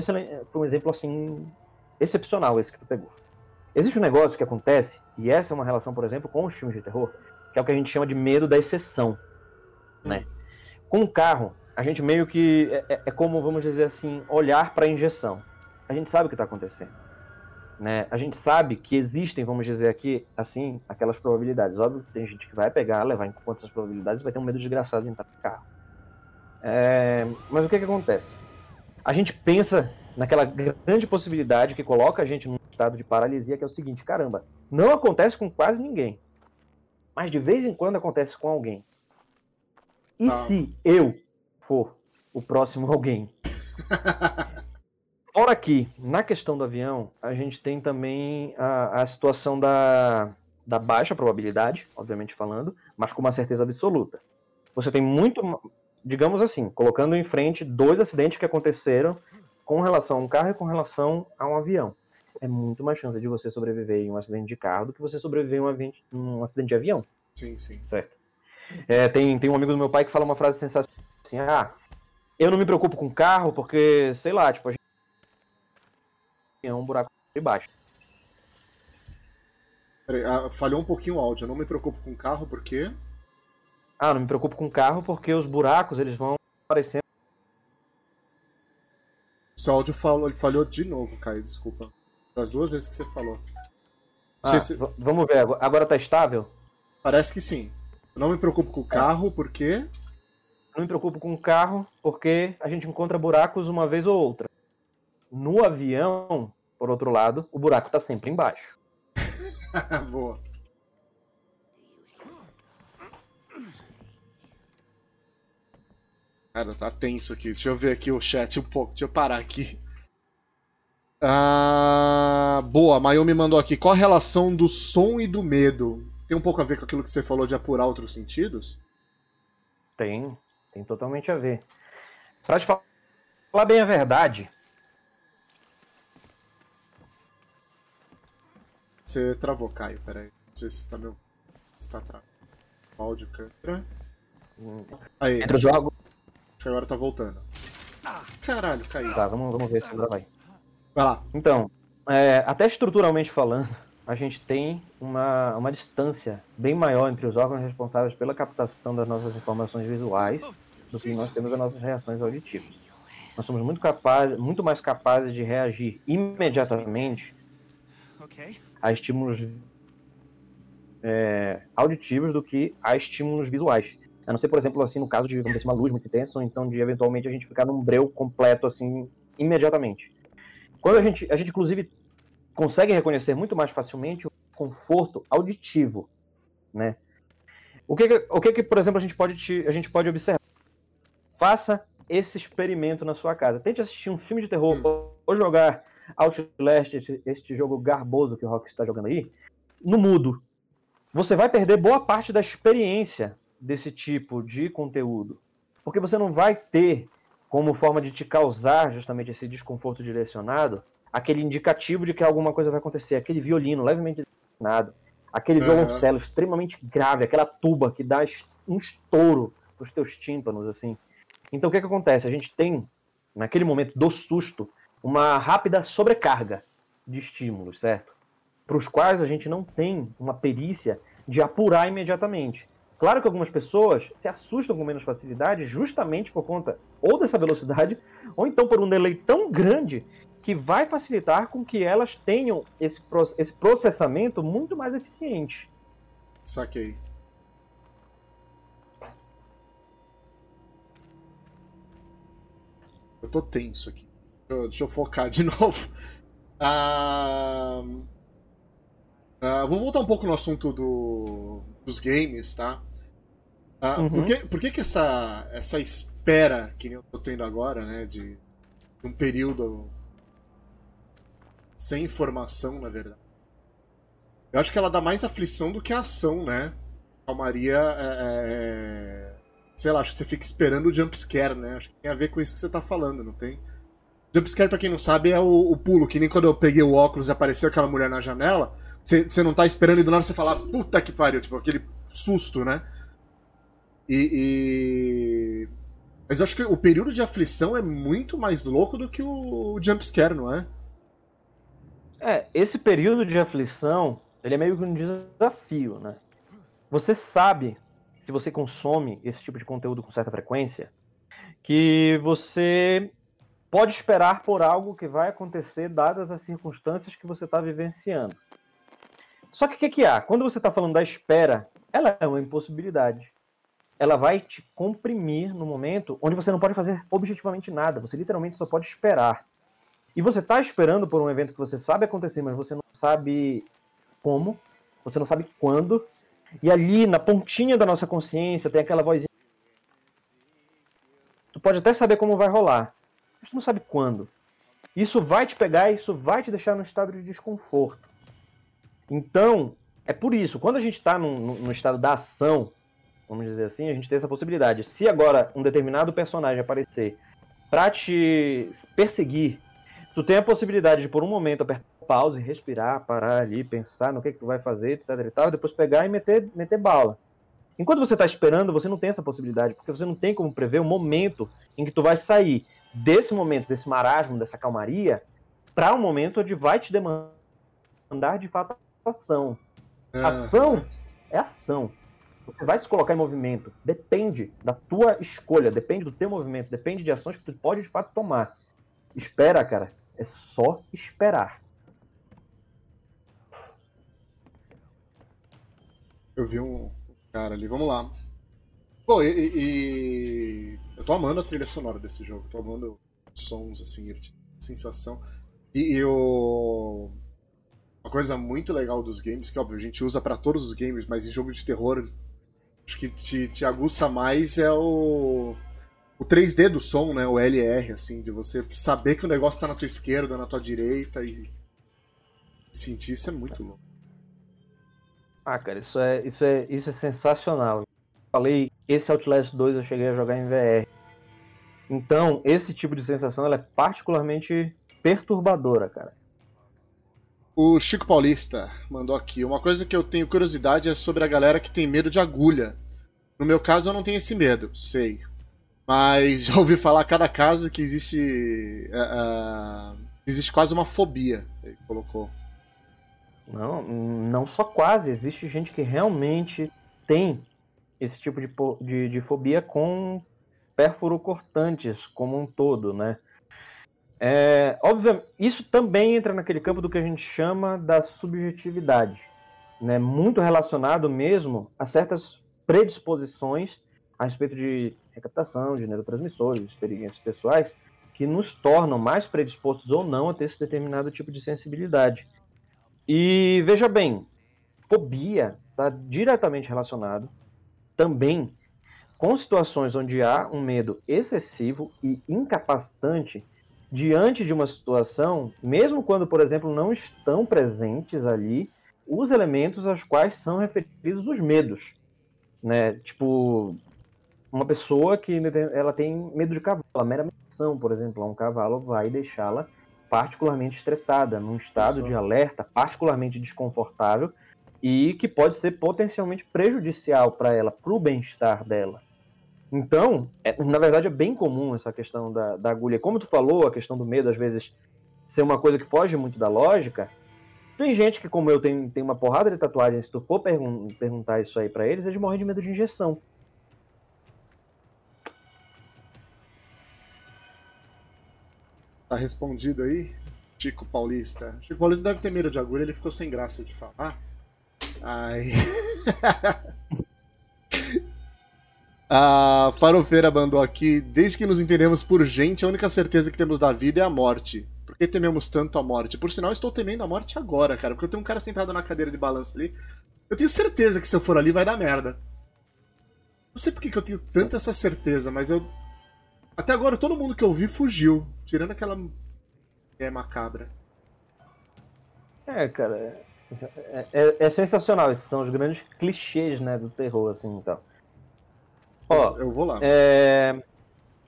foi um exemplo assim excepcional esse que tu pegou. Existe um negócio que acontece, e essa é uma relação, por exemplo, com os filmes de terror, que é o que a gente chama de medo da exceção. Né? Com o carro, a gente meio que. É, é, é como, vamos dizer assim, olhar para a injeção. A gente sabe o que está acontecendo. Né? A gente sabe que existem, vamos dizer aqui, assim, aquelas probabilidades. Óbvio que tem gente que vai pegar, levar em conta essas probabilidades e vai ter um medo desgraçado de entrar no carro. É... Mas o que, que acontece? A gente pensa naquela grande possibilidade que coloca a gente num estado de paralisia, que é o seguinte: caramba, não acontece com quase ninguém, mas de vez em quando acontece com alguém. E ah. se eu for o próximo alguém? Fora aqui, na questão do avião, a gente tem também a, a situação da, da baixa probabilidade, obviamente falando, mas com uma certeza absoluta. Você tem muito, digamos assim, colocando em frente dois acidentes que aconteceram com relação a um carro e com relação a um avião. É muito mais chance de você sobreviver em um acidente de carro do que você sobreviver em um, avião, um acidente de avião. Sim, sim. Certo. É, tem, tem um amigo do meu pai que fala uma frase sensacional assim: ah, eu não me preocupo com carro porque, sei lá, tipo, a gente é um buraco de baixo. Peraí, ah, falhou um pouquinho o áudio. Eu não me preocupo com carro, por quê? Ah, não me preocupo com carro porque os buracos eles vão aparecendo. Seu áudio falou, ele falhou de novo, Caio, desculpa. Das duas vezes que você falou. Ah, se... Vamos ver, agora tá estável? Parece que sim. Eu não me preocupo com o carro, por quê? Não me preocupo com o carro porque a gente encontra buracos uma vez ou outra. No avião, por outro lado, o buraco está sempre embaixo. Boa. Cara, tá tenso aqui. Deixa eu ver aqui o chat um pouco. Deixa eu parar aqui. Ah, boa, Mayumi mandou aqui. Qual a relação do som e do medo? Tem um pouco a ver com aquilo que você falou de apurar outros sentidos? Tem, tem totalmente a ver. Pra te falar bem a verdade, Você travou, Caio, peraí. Não sei se tá meu. Se tá travado. Áudio, câmera. Aí. Entra o jogo. Acho que agora tá voltando. Caralho, caiu. Tá, vamos, vamos ver se agora vai. Vai lá. Então, é, até estruturalmente falando, a gente tem uma, uma distância bem maior entre os órgãos responsáveis pela captação das nossas informações visuais do que nós temos as nossas reações auditivas. Nós somos muito, capazes, muito mais capazes de reagir imediatamente a estímulos é, auditivos do que a estímulos visuais. A não ser, por exemplo, assim, no caso de dizer, uma luz muito intensa, ou então de eventualmente a gente ficar num breu completo, assim, imediatamente. Quando a gente, a gente inclusive, consegue reconhecer muito mais facilmente o conforto auditivo, né? O que, que o que, que por exemplo, a gente, pode a gente pode observar? Faça esse experimento na sua casa. Tente assistir um filme de terror hum. ou jogar Outlast, este, jogo garboso que o Rock está jogando aí, no mudo. Você vai perder boa parte da experiência desse tipo de conteúdo. Porque você não vai ter como forma de te causar justamente esse desconforto direcionado aquele indicativo de que alguma coisa vai acontecer, aquele violino levemente direcionado, aquele uhum. violoncelo extremamente grave, aquela tuba que dá um estouro para os teus tímpanos, assim. Então o que, que acontece? A gente tem, naquele momento do susto, uma rápida sobrecarga de estímulos, certo? Para os quais a gente não tem uma perícia de apurar imediatamente. Claro que algumas pessoas se assustam com menos facilidade justamente por conta ou dessa velocidade, ou então por um delay tão grande que vai facilitar com que elas tenham esse, esse processamento muito mais eficiente. Saquei. Tô tenso aqui. Deixa eu focar de novo. Ah, ah, vou voltar um pouco no assunto do, dos games, tá? Ah, uhum. por, que, por que, que essa, essa espera, que eu tô tendo agora, né? De um período sem informação, na verdade. Eu acho que ela dá mais aflição do que a ação, né? Calmaria é, é... Sei lá, acho que você fica esperando o jumpscare, né? Acho que tem a ver com isso que você tá falando, não tem? Jumpscare, pra quem não sabe, é o, o, pulo, que nem quando eu peguei o óculos e apareceu aquela mulher na janela, você, não tá esperando e do nada você fala, puta que pariu, tipo, aquele susto, né? E, e, Mas eu acho que o período de aflição é muito mais louco do que o jumpscare, não é? É, esse período de aflição, ele é meio que um desafio, né? Você sabe, se você consome esse tipo de conteúdo com certa frequência, que você pode esperar por algo que vai acontecer dadas as circunstâncias que você está vivenciando. Só que o que, que há? Quando você está falando da espera, ela é uma impossibilidade. Ela vai te comprimir no momento onde você não pode fazer objetivamente nada. Você literalmente só pode esperar. E você está esperando por um evento que você sabe acontecer, mas você não sabe como, você não sabe quando. E ali, na pontinha da nossa consciência, tem aquela vozinha. Tu pode até saber como vai rolar, mas tu não sabe quando. Isso vai te pegar, isso vai te deixar num estado de desconforto. Então, é por isso, quando a gente está no, estado da ação, vamos dizer assim, a gente tem essa possibilidade. Se agora um determinado personagem aparecer para te perseguir tu tem a possibilidade de, por um momento, apertar pause, respirar, parar ali, pensar no que, que tu vai fazer, etc e tal, e depois pegar e meter, meter bala. Enquanto você está esperando, você não tem essa possibilidade, porque você não tem como prever o momento em que tu vai sair desse momento, desse marasmo, dessa calmaria, para um momento onde vai te demandar de fato ação. Ação é ação. Você vai se colocar em movimento. Depende da tua escolha, depende do teu movimento, depende de ações que tu pode de fato tomar. Espera, cara. É só esperar. Eu vi um cara ali, vamos lá. Pô, e, e, eu tô amando a trilha sonora desse jogo, tô amando sons assim, sensação. E, e o uma coisa muito legal dos games, que óbvio, a gente usa para todos os games, mas em jogo de terror, acho que te, te aguça mais é o o 3D do som, né? O LR, assim, de você saber que o negócio tá na tua esquerda, na tua direita e sentir isso é muito louco. Ah, cara, isso é, isso é, isso é sensacional. Falei, esse Outlast 2 eu cheguei a jogar em VR. Então, esse tipo de sensação ela é particularmente perturbadora, cara. O Chico Paulista mandou aqui. Uma coisa que eu tenho curiosidade é sobre a galera que tem medo de agulha. No meu caso, eu não tenho esse medo, sei. Mas já ouvi falar cada caso que existe. Uh, existe quase uma fobia. Ele colocou. Não, não só quase. Existe gente que realmente tem esse tipo de, de, de fobia com cortantes como um todo, né? É, obviamente, isso também entra naquele campo do que a gente chama da subjetividade, né? Muito relacionado mesmo a certas predisposições a respeito de recaptação de neurotransmissores, experiências pessoais, que nos tornam mais predispostos ou não a ter esse determinado tipo de sensibilidade. E veja bem, fobia está diretamente relacionado também com situações onde há um medo excessivo e incapacitante diante de uma situação, mesmo quando, por exemplo, não estão presentes ali os elementos aos quais são referidos os medos. Né? Tipo, uma pessoa que ela tem medo de cavalo, a mera menção, por exemplo, a um cavalo vai deixá-la particularmente estressada, num estado Isso. de alerta particularmente desconfortável e que pode ser potencialmente prejudicial para ela, para o bem-estar dela. Então, é, na verdade, é bem comum essa questão da, da agulha. Como tu falou, a questão do medo, às vezes, ser uma coisa que foge muito da lógica. Tem gente que, como eu, tem, tem uma porrada de tatuagens, se tu for pergun perguntar isso aí para eles, eles morrem de medo de injeção. Tá respondido aí? Chico Paulista. Chico Paulista deve ter medo de agulha, ele ficou sem graça de falar. Ai. a Farofeira mandou aqui: Desde que nos entendemos por gente, a única certeza que temos da vida é a morte. Por que tememos tanto a morte? Por sinal, estou temendo a morte agora, cara. Porque eu tenho um cara sentado na cadeira de balanço ali. Eu tenho certeza que se eu for ali vai dar merda. Não sei por que, que eu tenho tanta essa certeza, mas eu Até agora todo mundo que eu vi fugiu, tirando aquela é macabra. É, cara, é, é, é, sensacional. Esses são os grandes clichês, né, do terror, assim, então. Ó, eu vou lá. É,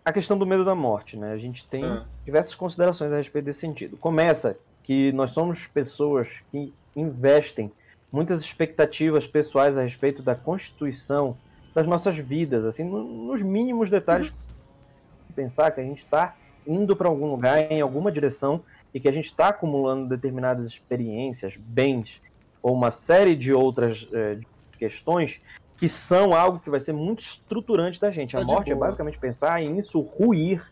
a questão do medo da morte, né? A gente tem ah. diversas considerações a respeito desse sentido. Começa que nós somos pessoas que investem muitas expectativas pessoais a respeito da constituição das nossas vidas, assim, nos mínimos detalhes. Uhum. Pensar que a gente está indo para algum lugar, em alguma direção, e que a gente está acumulando determinadas experiências, bens, ou uma série de outras é, questões que são algo que vai ser muito estruturante da gente. A tá morte é basicamente pensar em isso ruir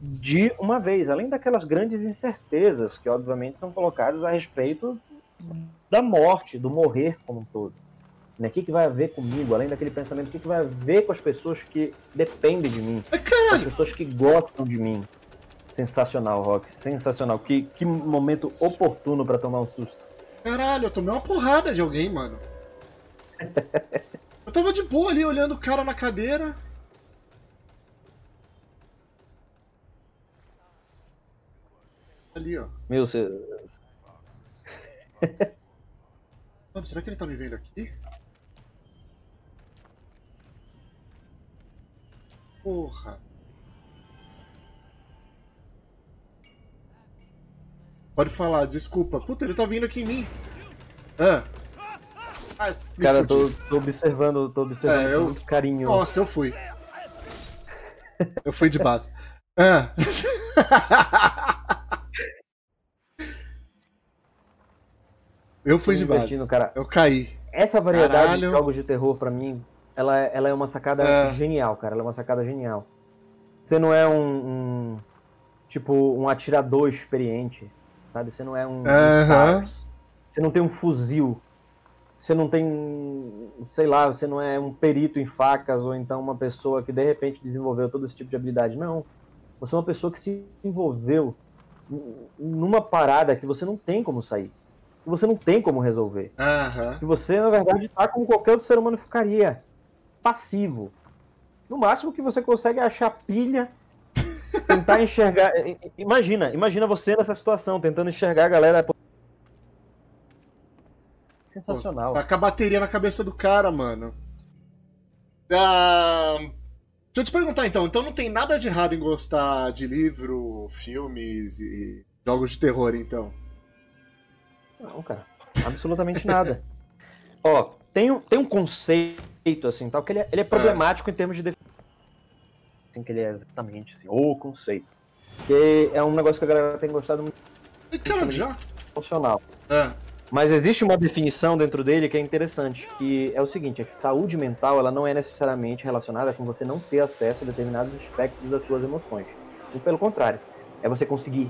de uma vez, além daquelas grandes incertezas que, obviamente, são colocadas a respeito da morte, do morrer como um todo. Né? O que, que vai haver comigo, além daquele pensamento, o que, que vai haver com as pessoas que dependem de mim, as pessoas que gostam de mim. Sensacional, Rock, sensacional. Que, que momento oportuno para tomar um susto. Caralho, eu tomei uma porrada de alguém, mano. eu tava de boa ali olhando o cara na cadeira. Ali, ó. Meu, você. Mano, será que ele tá me vendo aqui? Porra. Pode falar, desculpa. Puta, ele tá vindo aqui em mim. Ah. Ai, Cara, tô, tô, observando, tô observando é, eu... com muito carinho. Nossa, eu fui. Eu fui de base. Ah. eu fui de base. Cara. Eu caí. Essa variedade Caralho. de jogos de terror, pra mim, ela, ela é uma sacada é. genial, cara. Ela é uma sacada genial. Você não é um, um tipo um atirador experiente sabe? Você não é um, Stars. Você não tem um fuzil. Você não tem, sei lá, você não é um perito em facas ou então uma pessoa que de repente desenvolveu todo esse tipo de habilidade. Não. Você é uma pessoa que se envolveu numa parada que você não tem como sair. Que você não tem como resolver. Uhum. Que você, na verdade, está como qualquer outro ser humano ficaria. Passivo. No máximo que você consegue achar pilha tentar enxergar. Imagina, imagina você nessa situação, tentando enxergar a galera. Sensacional. Pô, tá com a bateria na cabeça do cara, mano. Ah, deixa eu te perguntar então, então não tem nada de errado em gostar de livro, filmes e jogos de terror, então? Não, cara. Absolutamente nada. Ó, tem um, tem um conceito, assim, tal, que ele é, ele é problemático é. em termos de definição assim, que ele é exatamente assim, o conceito. Que é um negócio que a galera tem gostado muito. E cara, já? Funcional. É. Mas existe uma definição dentro dele que é interessante, que é o seguinte, é que saúde mental ela não é necessariamente relacionada com você não ter acesso a determinados aspectos das suas emoções. E pelo contrário, é você conseguir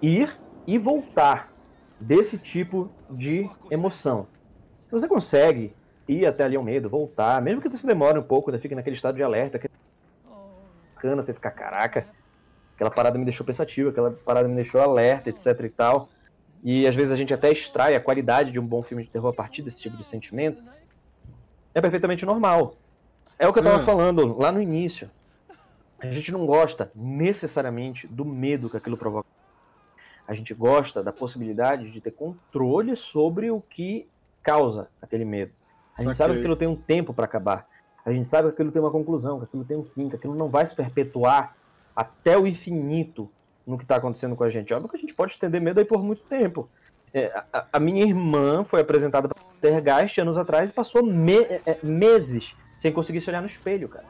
ir e voltar desse tipo de emoção. Se você consegue ir até ali ao medo, voltar, mesmo que você demore um pouco, né, fique naquele estado de alerta, bacana, você ficar, caraca, aquela parada me deixou pensativo, aquela parada me deixou alerta, etc e tal. E às vezes a gente até extrai a qualidade de um bom filme de terror a partir desse tipo de sentimento. É perfeitamente normal. É o que eu tava hum. falando lá no início. A gente não gosta necessariamente do medo que aquilo provoca. A gente gosta da possibilidade de ter controle sobre o que causa aquele medo. A gente sabe que aquilo tem um tempo para acabar. A gente sabe que aquilo tem uma conclusão, que aquilo tem um fim, que aquilo não vai se perpetuar até o infinito no que está acontecendo com a gente. Óbvio que a gente pode estender medo aí por muito tempo. É, a, a, minha irmã foi apresentada para Tergeist anos atrás e passou me, é, é, meses sem conseguir se olhar no espelho, cara.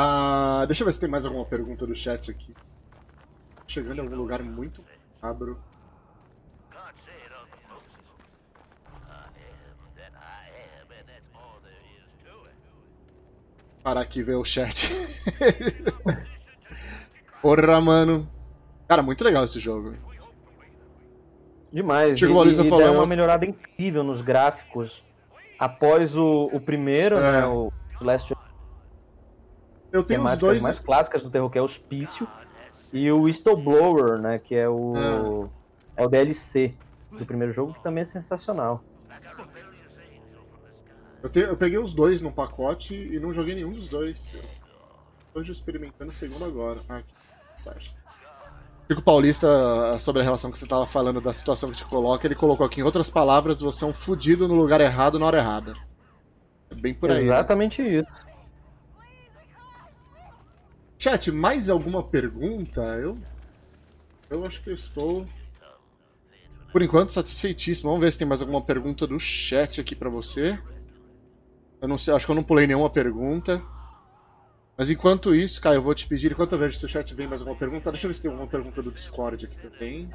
Ah, deixa eu ver se tem mais alguma pergunta do chat aqui chegando em algum lugar muito abro. Parar aqui e ver o chat. Porra, mano. Cara, muito legal esse jogo. Demais. Chegou e, e falou, uma melhorada incrível nos gráficos após o, o primeiro, é. né, o Last Eu tenho os dois mais clássicas do terror, que é o Hospício, e o Whistleblower, né? Que é o. é o DLC do primeiro jogo, que também é sensacional. Eu, te, eu peguei os dois num pacote e não joguei nenhum dos dois. Hoje experimentando o segundo agora. Ah, que mensagem. Chico Paulista, sobre a relação que você estava falando da situação que te coloca, ele colocou aqui, em outras palavras, você é um fudido no lugar errado na hora errada. É bem por aí. Né? Exatamente né? isso. Chat, mais alguma pergunta? Eu. Eu acho que eu estou. Por enquanto, satisfeitíssimo. Vamos ver se tem mais alguma pergunta do chat aqui para você. Eu não sei, acho que eu não pulei nenhuma pergunta. Mas enquanto isso, Caio, eu vou te pedir, enquanto eu vejo se o chat vem mais alguma pergunta, deixa eu ver se tem alguma pergunta do Discord aqui também.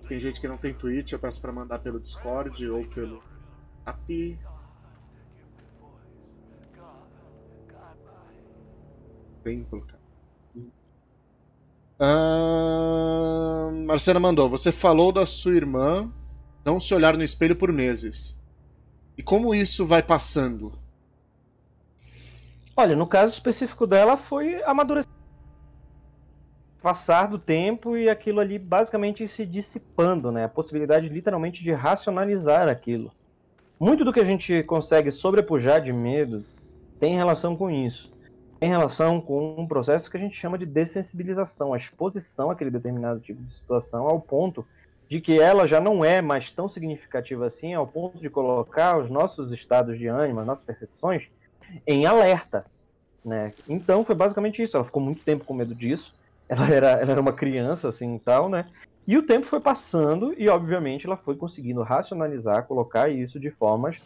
Se tem gente que não tem Twitch, eu peço para mandar pelo Discord ou pelo API. Templo, cara. Ah, mandou, você falou da sua irmã não se olhar no espelho por meses. E como isso vai passando? Olha, no caso específico dela foi amadurecer. Passar do tempo e aquilo ali basicamente se dissipando, né? A possibilidade literalmente de racionalizar aquilo. Muito do que a gente consegue sobrepujar de medo tem relação com isso. Tem relação com um processo que a gente chama de dessensibilização, a exposição àquele determinado tipo de situação ao ponto de que ela já não é mais tão significativa assim, ao ponto de colocar os nossos estados de ânimo, as nossas percepções, em alerta. Né? Então foi basicamente isso. Ela ficou muito tempo com medo disso. Ela era, ela era uma criança assim e tal, né? E o tempo foi passando e, obviamente, ela foi conseguindo racionalizar, colocar isso de formas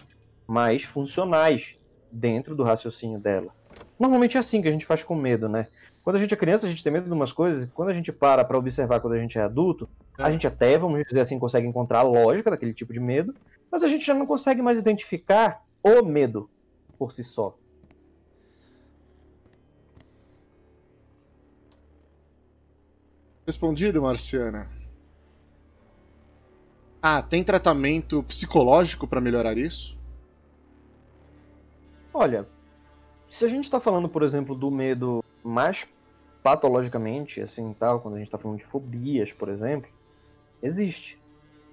mais funcionais dentro do raciocínio dela. Normalmente é assim que a gente faz com medo, né? Quando a gente é criança, a gente tem medo de umas coisas, e quando a gente para para observar quando a gente é adulto, é. a gente até, vamos dizer assim, consegue encontrar a lógica daquele tipo de medo, mas a gente já não consegue mais identificar o medo por si só. Respondido, Marciana. Ah, tem tratamento psicológico para melhorar isso? Olha, se a gente está falando, por exemplo, do medo mais patologicamente, assim, tal, quando a gente está falando de fobias, por exemplo, existe.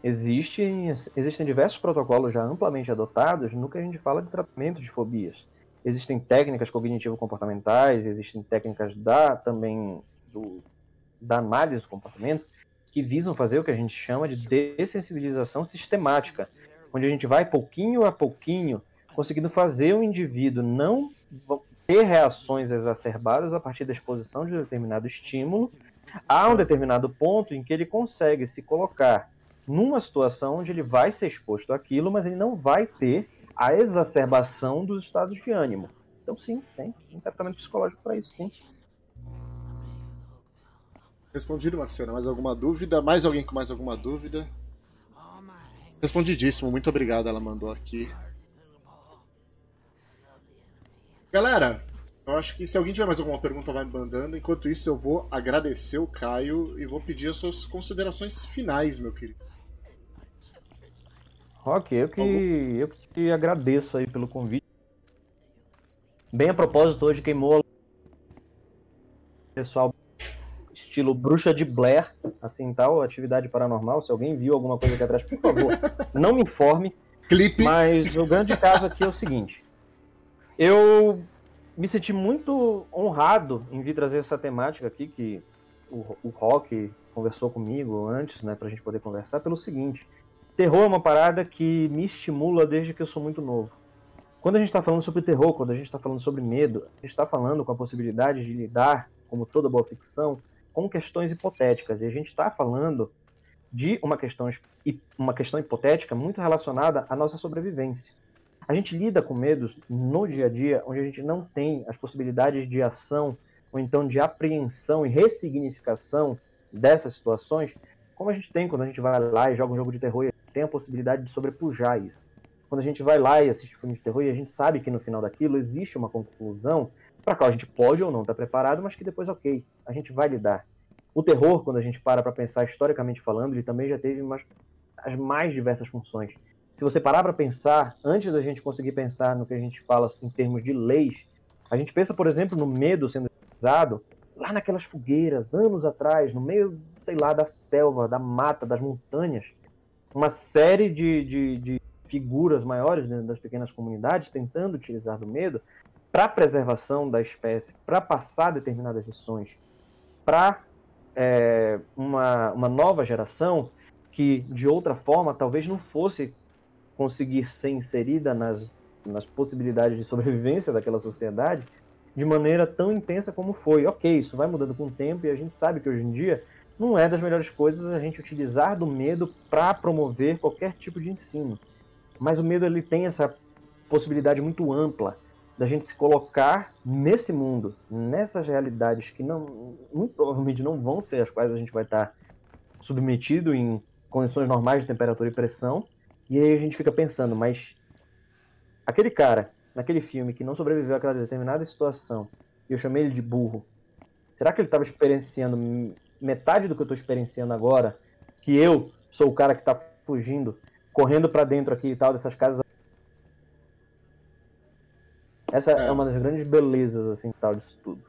Existe, existem diversos protocolos já amplamente adotados no que a gente fala de tratamento de fobias. Existem técnicas cognitivo-comportamentais, existem técnicas da também do da análise do comportamento que visam fazer o que a gente chama de dessensibilização sistemática, onde a gente vai pouquinho a pouquinho conseguindo fazer o indivíduo não ter reações exacerbadas a partir da exposição de um determinado estímulo a um determinado ponto em que ele consegue se colocar numa situação onde ele vai ser exposto àquilo, mas ele não vai ter a exacerbação dos estados de ânimo. Então, sim, tem um tratamento psicológico para isso, sim. Respondido, Marcelo. Mais alguma dúvida? Mais alguém com mais alguma dúvida? Respondidíssimo, muito obrigado. Ela mandou aqui. Galera, eu acho que se alguém tiver mais alguma pergunta, vai me mandando. Enquanto isso, eu vou agradecer o Caio e vou pedir as suas considerações finais, meu querido. Ok, eu que, eu que agradeço aí pelo convite. Bem a propósito, hoje queimou pessoal estilo Bruxa de Blair, assim tal, atividade paranormal. Se alguém viu alguma coisa aqui atrás, por favor, não me informe. Clipe. Mas o grande caso aqui é o seguinte: eu me senti muito honrado em vir trazer essa temática aqui que o, o Rock conversou comigo antes, né, pra gente poder conversar, pelo seguinte: terror é uma parada que me estimula desde que eu sou muito novo. Quando a gente está falando sobre terror, quando a gente está falando sobre medo, a gente está falando com a possibilidade de lidar, como toda boa ficção, com questões hipotéticas. E a gente está falando de uma questão, uma questão hipotética muito relacionada à nossa sobrevivência. A gente lida com medos no dia a dia, onde a gente não tem as possibilidades de ação ou então de apreensão e ressignificação dessas situações, como a gente tem quando a gente vai lá e joga um jogo de terror e tem a possibilidade de sobrepujar isso. Quando a gente vai lá e assiste filme de terror e a gente sabe que no final daquilo existe uma conclusão para qual a gente pode ou não estar tá preparado, mas que depois, ok, a gente vai lidar. O terror, quando a gente para para pensar historicamente falando, ele também já teve umas, as mais diversas funções. Se você parar para pensar, antes da gente conseguir pensar no que a gente fala em termos de leis, a gente pensa, por exemplo, no medo sendo usado lá naquelas fogueiras, anos atrás, no meio, sei lá, da selva, da mata, das montanhas, uma série de, de, de figuras maiores dentro das pequenas comunidades tentando utilizar do medo para preservação da espécie, para passar determinadas lições, para é, uma, uma nova geração que, de outra forma, talvez não fosse conseguir ser inserida nas, nas possibilidades de sobrevivência daquela sociedade de maneira tão intensa como foi. Ok, isso vai mudando com o tempo e a gente sabe que hoje em dia não é das melhores coisas a gente utilizar do medo para promover qualquer tipo de ensino. Mas o medo ele tem essa possibilidade muito ampla da gente se colocar nesse mundo, nessas realidades que não, muito provavelmente não vão ser as quais a gente vai estar submetido em condições normais de temperatura e pressão. E aí a gente fica pensando, mas aquele cara naquele filme que não sobreviveu àquela determinada situação e eu chamei ele de burro, será que ele estava experienciando metade do que eu estou experienciando agora? Que eu sou o cara que está fugindo, correndo para dentro aqui e tal dessas casas essa é. é, uma das grandes belezas, assim, tal disso tudo.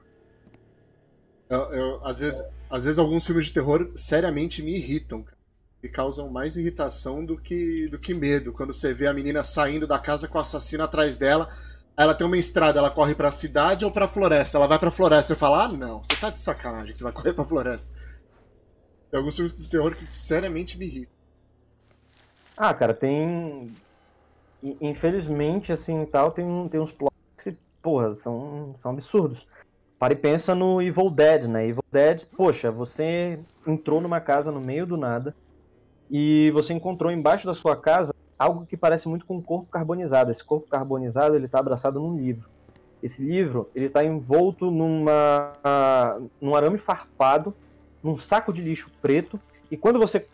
Eu, eu, às, vezes, às vezes alguns filmes de terror seriamente me irritam, cara. Me causam mais irritação do que, do que medo. Quando você vê a menina saindo da casa com o assassino atrás dela, ela tem uma estrada, ela corre pra cidade ou pra floresta? Ela vai pra floresta e fala, ah, não, você tá de sacanagem que você vai correr pra floresta. Tem alguns filmes de terror que seriamente me irritam. Ah, cara, tem. Infelizmente, assim, tal, tem, tem uns plots porra, são, são absurdos. Para e pensa no Evil Dead, né? Evil Dead, poxa, você entrou numa casa no meio do nada e você encontrou embaixo da sua casa algo que parece muito com um corpo carbonizado. Esse corpo carbonizado ele está abraçado num livro. Esse livro ele está envolto numa num arame farpado, num saco de lixo preto. E quando você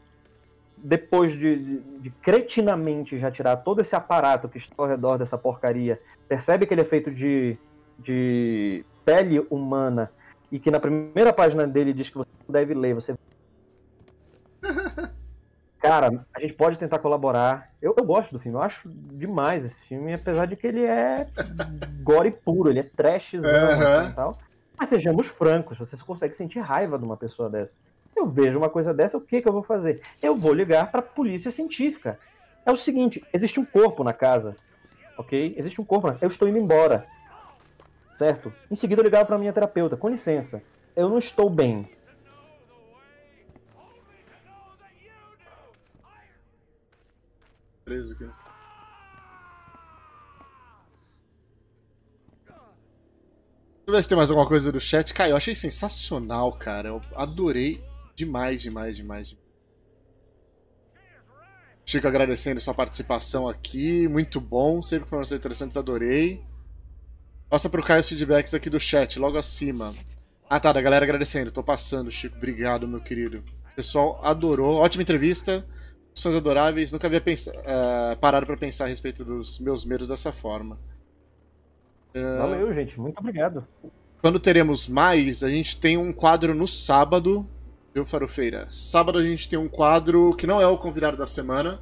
depois de, de, de, cretinamente já tirar todo esse aparato que está ao redor dessa porcaria, percebe que ele é feito de, de pele humana e que na primeira página dele diz que você deve ler, você. Cara, a gente pode tentar colaborar. Eu, eu gosto do filme, eu acho demais esse filme, apesar de que ele é gore puro, ele é trashzão uhum. assim, e tal. Mas sejamos francos, você consegue sentir raiva de uma pessoa dessa. Eu vejo uma coisa dessa, o que, que eu vou fazer? Eu vou ligar para a polícia científica. É o seguinte: existe um corpo na casa, ok? Existe um corpo. Na... Eu estou indo embora, certo? Em seguida eu ligava para minha terapeuta: com licença, eu não estou bem. Preso aqui. Deixa eu ver se tem mais alguma coisa do chat. Cara, eu achei sensacional, cara. Eu adorei demais, demais, demais. Chico agradecendo sua participação aqui, muito bom, sempre foram interessantes, adorei. Passa pro Caio os feedbacks aqui do chat, logo acima. Ah tá, da galera agradecendo, tô passando, Chico, obrigado, meu querido. O pessoal adorou, ótima entrevista, sons adoráveis, nunca havia pensado, uh, parado para pensar a respeito dos meus medos dessa forma. Uh... Valeu, gente, muito obrigado. Quando teremos mais, a gente tem um quadro no sábado, Viu, Farofeira? Sábado a gente tem um quadro que não é o convidado da semana.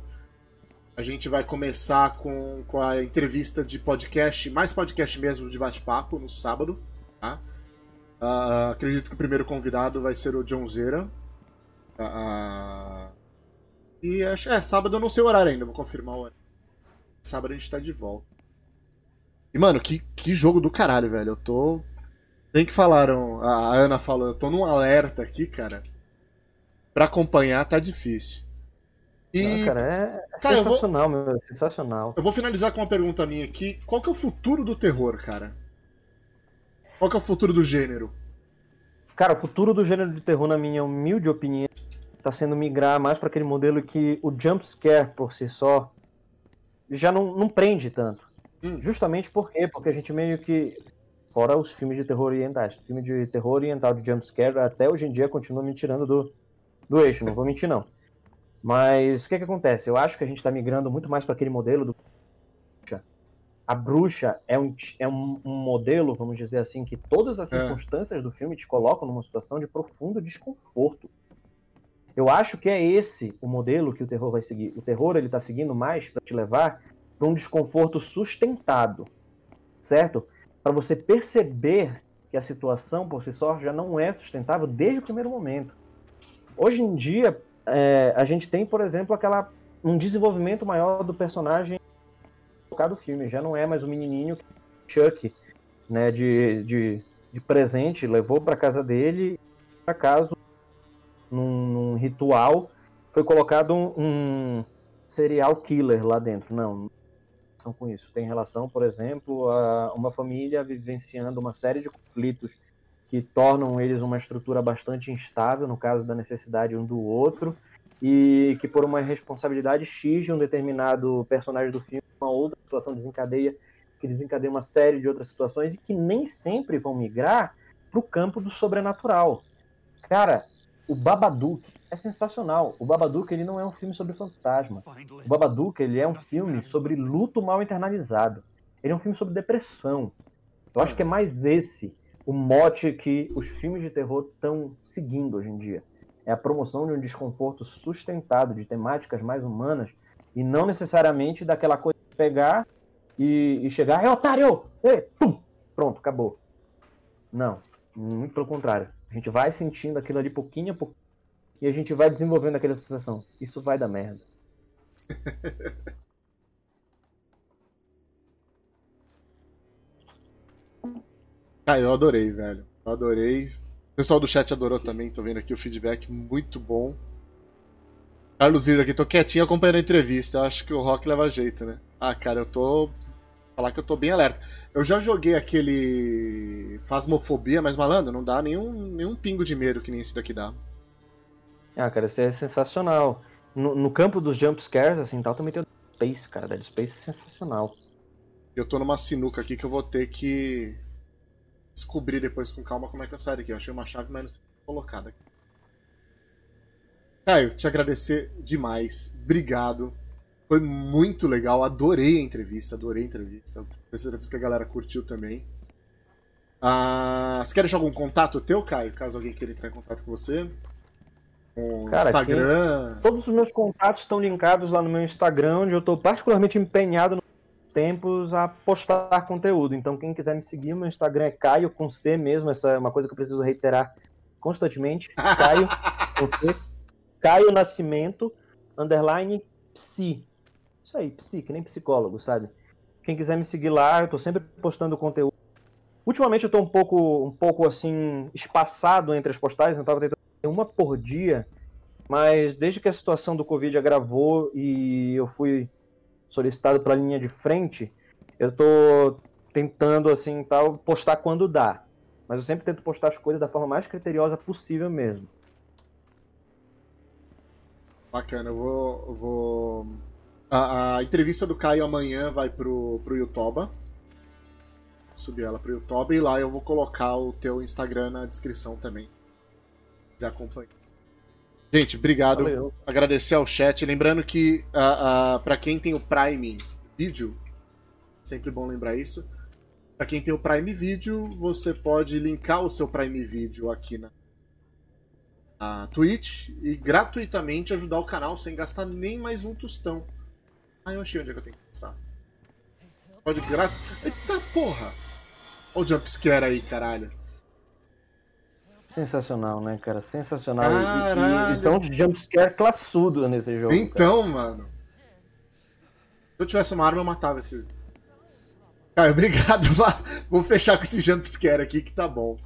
A gente vai começar com, com a entrevista de podcast, mais podcast mesmo de bate-papo, no sábado. Tá? Uh, acredito que o primeiro convidado vai ser o John Zera. Uh, e acho, é, sábado eu não sei o horário ainda, vou confirmar o horário. Sábado a gente tá de volta. E, mano, que, que jogo do caralho, velho. Eu tô. Tem que falaram, a Ana falou, eu tô num alerta aqui, cara para acompanhar tá difícil. E, ah, cara, é, é cara, sensacional, vou, meu, sensacional. Eu vou finalizar com uma pergunta minha aqui. Qual que é o futuro do terror, cara? Qual que é o futuro do gênero? Cara, o futuro do gênero de terror, na minha humilde opinião, tá sendo migrar mais para aquele modelo que o jump scare por si só já não, não prende tanto. Hum. Justamente por quê? Porque a gente meio que fora os filmes de terror orientais, filme de terror oriental de jump scare até hoje em dia continua me tirando do do eixo, não vou mentir não. Mas o que, que acontece? Eu acho que a gente está migrando muito mais para aquele modelo do a bruxa é um, é um, um, modelo, vamos dizer assim, que todas as é. circunstâncias do filme te colocam numa situação de profundo desconforto. Eu acho que é esse o modelo que o terror vai seguir. O terror ele está seguindo mais para te levar para um desconforto sustentado, certo? Para você perceber que a situação por si só já não é sustentável desde o primeiro momento. Hoje em dia, é, a gente tem, por exemplo, aquela um desenvolvimento maior do personagem do filme. Já não é mais o menininho que Chuck, né, de, de, de presente, levou para casa dele. Acaso, num, num, ritual, foi colocado um, um serial killer lá dentro. Não, não com isso. Tem relação, por exemplo, a uma família vivenciando uma série de conflitos que tornam eles uma estrutura bastante instável, no caso da necessidade um do outro, e que por uma responsabilidade X de um determinado personagem do filme, uma outra situação desencadeia, que desencadeia uma série de outras situações e que nem sempre vão migrar para o campo do sobrenatural. Cara, o Babadook é sensacional. O Babadook ele não é um filme sobre fantasma. O Babadook ele é um filme sobre luto mal internalizado. Ele é um filme sobre depressão. Eu acho que é mais esse o mote que os filmes de terror estão seguindo hoje em dia é a promoção de um desconforto sustentado, de temáticas mais humanas, e não necessariamente daquela coisa de pegar e, e chegar, é otário! Ei, pum, pronto, acabou. Não, muito pelo contrário. A gente vai sentindo aquilo ali pouquinho a pouquinho e a gente vai desenvolvendo aquela sensação. Isso vai dar merda. ah, eu adorei, velho. Eu adorei. O pessoal do chat adorou também, tô vendo aqui o feedback muito bom. Carlos Lira aqui, tô quietinho acompanhando a entrevista. Eu acho que o rock leva jeito, né? Ah, cara, eu tô. Falar que eu tô bem alerta. Eu já joguei aquele. Fasmofobia, mas malandro, não dá nenhum, nenhum pingo de medo que nem esse daqui dá. Ah, cara, isso é sensacional. No, no campo dos jumpscares, assim, tal, também tem o Space, cara. Dead Space é sensacional. Eu tô numa sinuca aqui que eu vou ter que descobrir depois com calma como é que eu saio daqui. Eu achei uma chave, mas não sei colocada aqui. Caio, te agradecer demais. Obrigado. Foi muito legal. Adorei a entrevista. Adorei a entrevista. Tenho certeza que a galera curtiu também. Ah, você quer deixar algum contato teu, Caio? Caso alguém queira entrar em contato com você? Cara, Instagram? todos os meus contatos estão linkados lá no meu Instagram, onde eu estou particularmente empenhado no tempos a postar conteúdo. Então, quem quiser me seguir, meu Instagram é Caio com C mesmo. Essa é uma coisa que eu preciso reiterar constantemente. Caio com C. Caio Nascimento, underline psi. Isso aí, psi, que nem psicólogo, sabe? Quem quiser me seguir lá, eu tô sempre postando conteúdo. Ultimamente eu tô um pouco, um pouco assim, espaçado entre as postagens, eu tava tentando uma por dia, mas desde que a situação do Covid agravou e eu fui solicitado para linha de frente, eu estou tentando assim tal postar quando dá. Mas eu sempre tento postar as coisas da forma mais criteriosa possível mesmo. Bacana, eu vou. Eu vou... A, a, entrevista do Caio amanhã vai pro, pro YouTube. Subir ela pro YouTube e lá eu vou colocar o teu Instagram na descrição também. Se quiser acompanhar. Gente, obrigado. Valeu. Agradecer ao chat. Lembrando que uh, uh, para quem tem o Prime Video, sempre bom lembrar isso. Para quem tem o Prime Video, você pode linkar o seu Prime Video aqui na, na Twitch e gratuitamente ajudar o canal sem gastar nem mais um tostão. Ah, eu achei onde é que eu tenho que passar. Pode grato. Eita porra! Olha o jumpscare aí, caralho. Sensacional, né, cara? Sensacional. Caralho. E, e, e são jumpscare classudo nesse jogo. Então, cara. mano. Se eu tivesse uma arma, eu matava esse. Cara, obrigado. Vou fechar com esse jumpscare aqui que tá bom.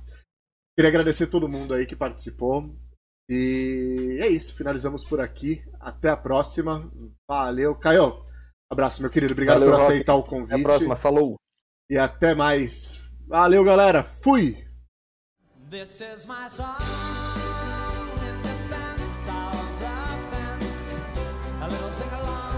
Queria agradecer todo mundo aí que participou. E é isso, finalizamos por aqui. Até a próxima. Valeu. Caio, abraço, meu querido. Obrigado Valeu, por aceitar Rock. o convite. Até a próxima, falou. E até mais. Valeu, galera. Fui! This is my song in defense of the fence. A little sing along,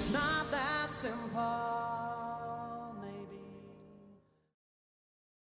it's not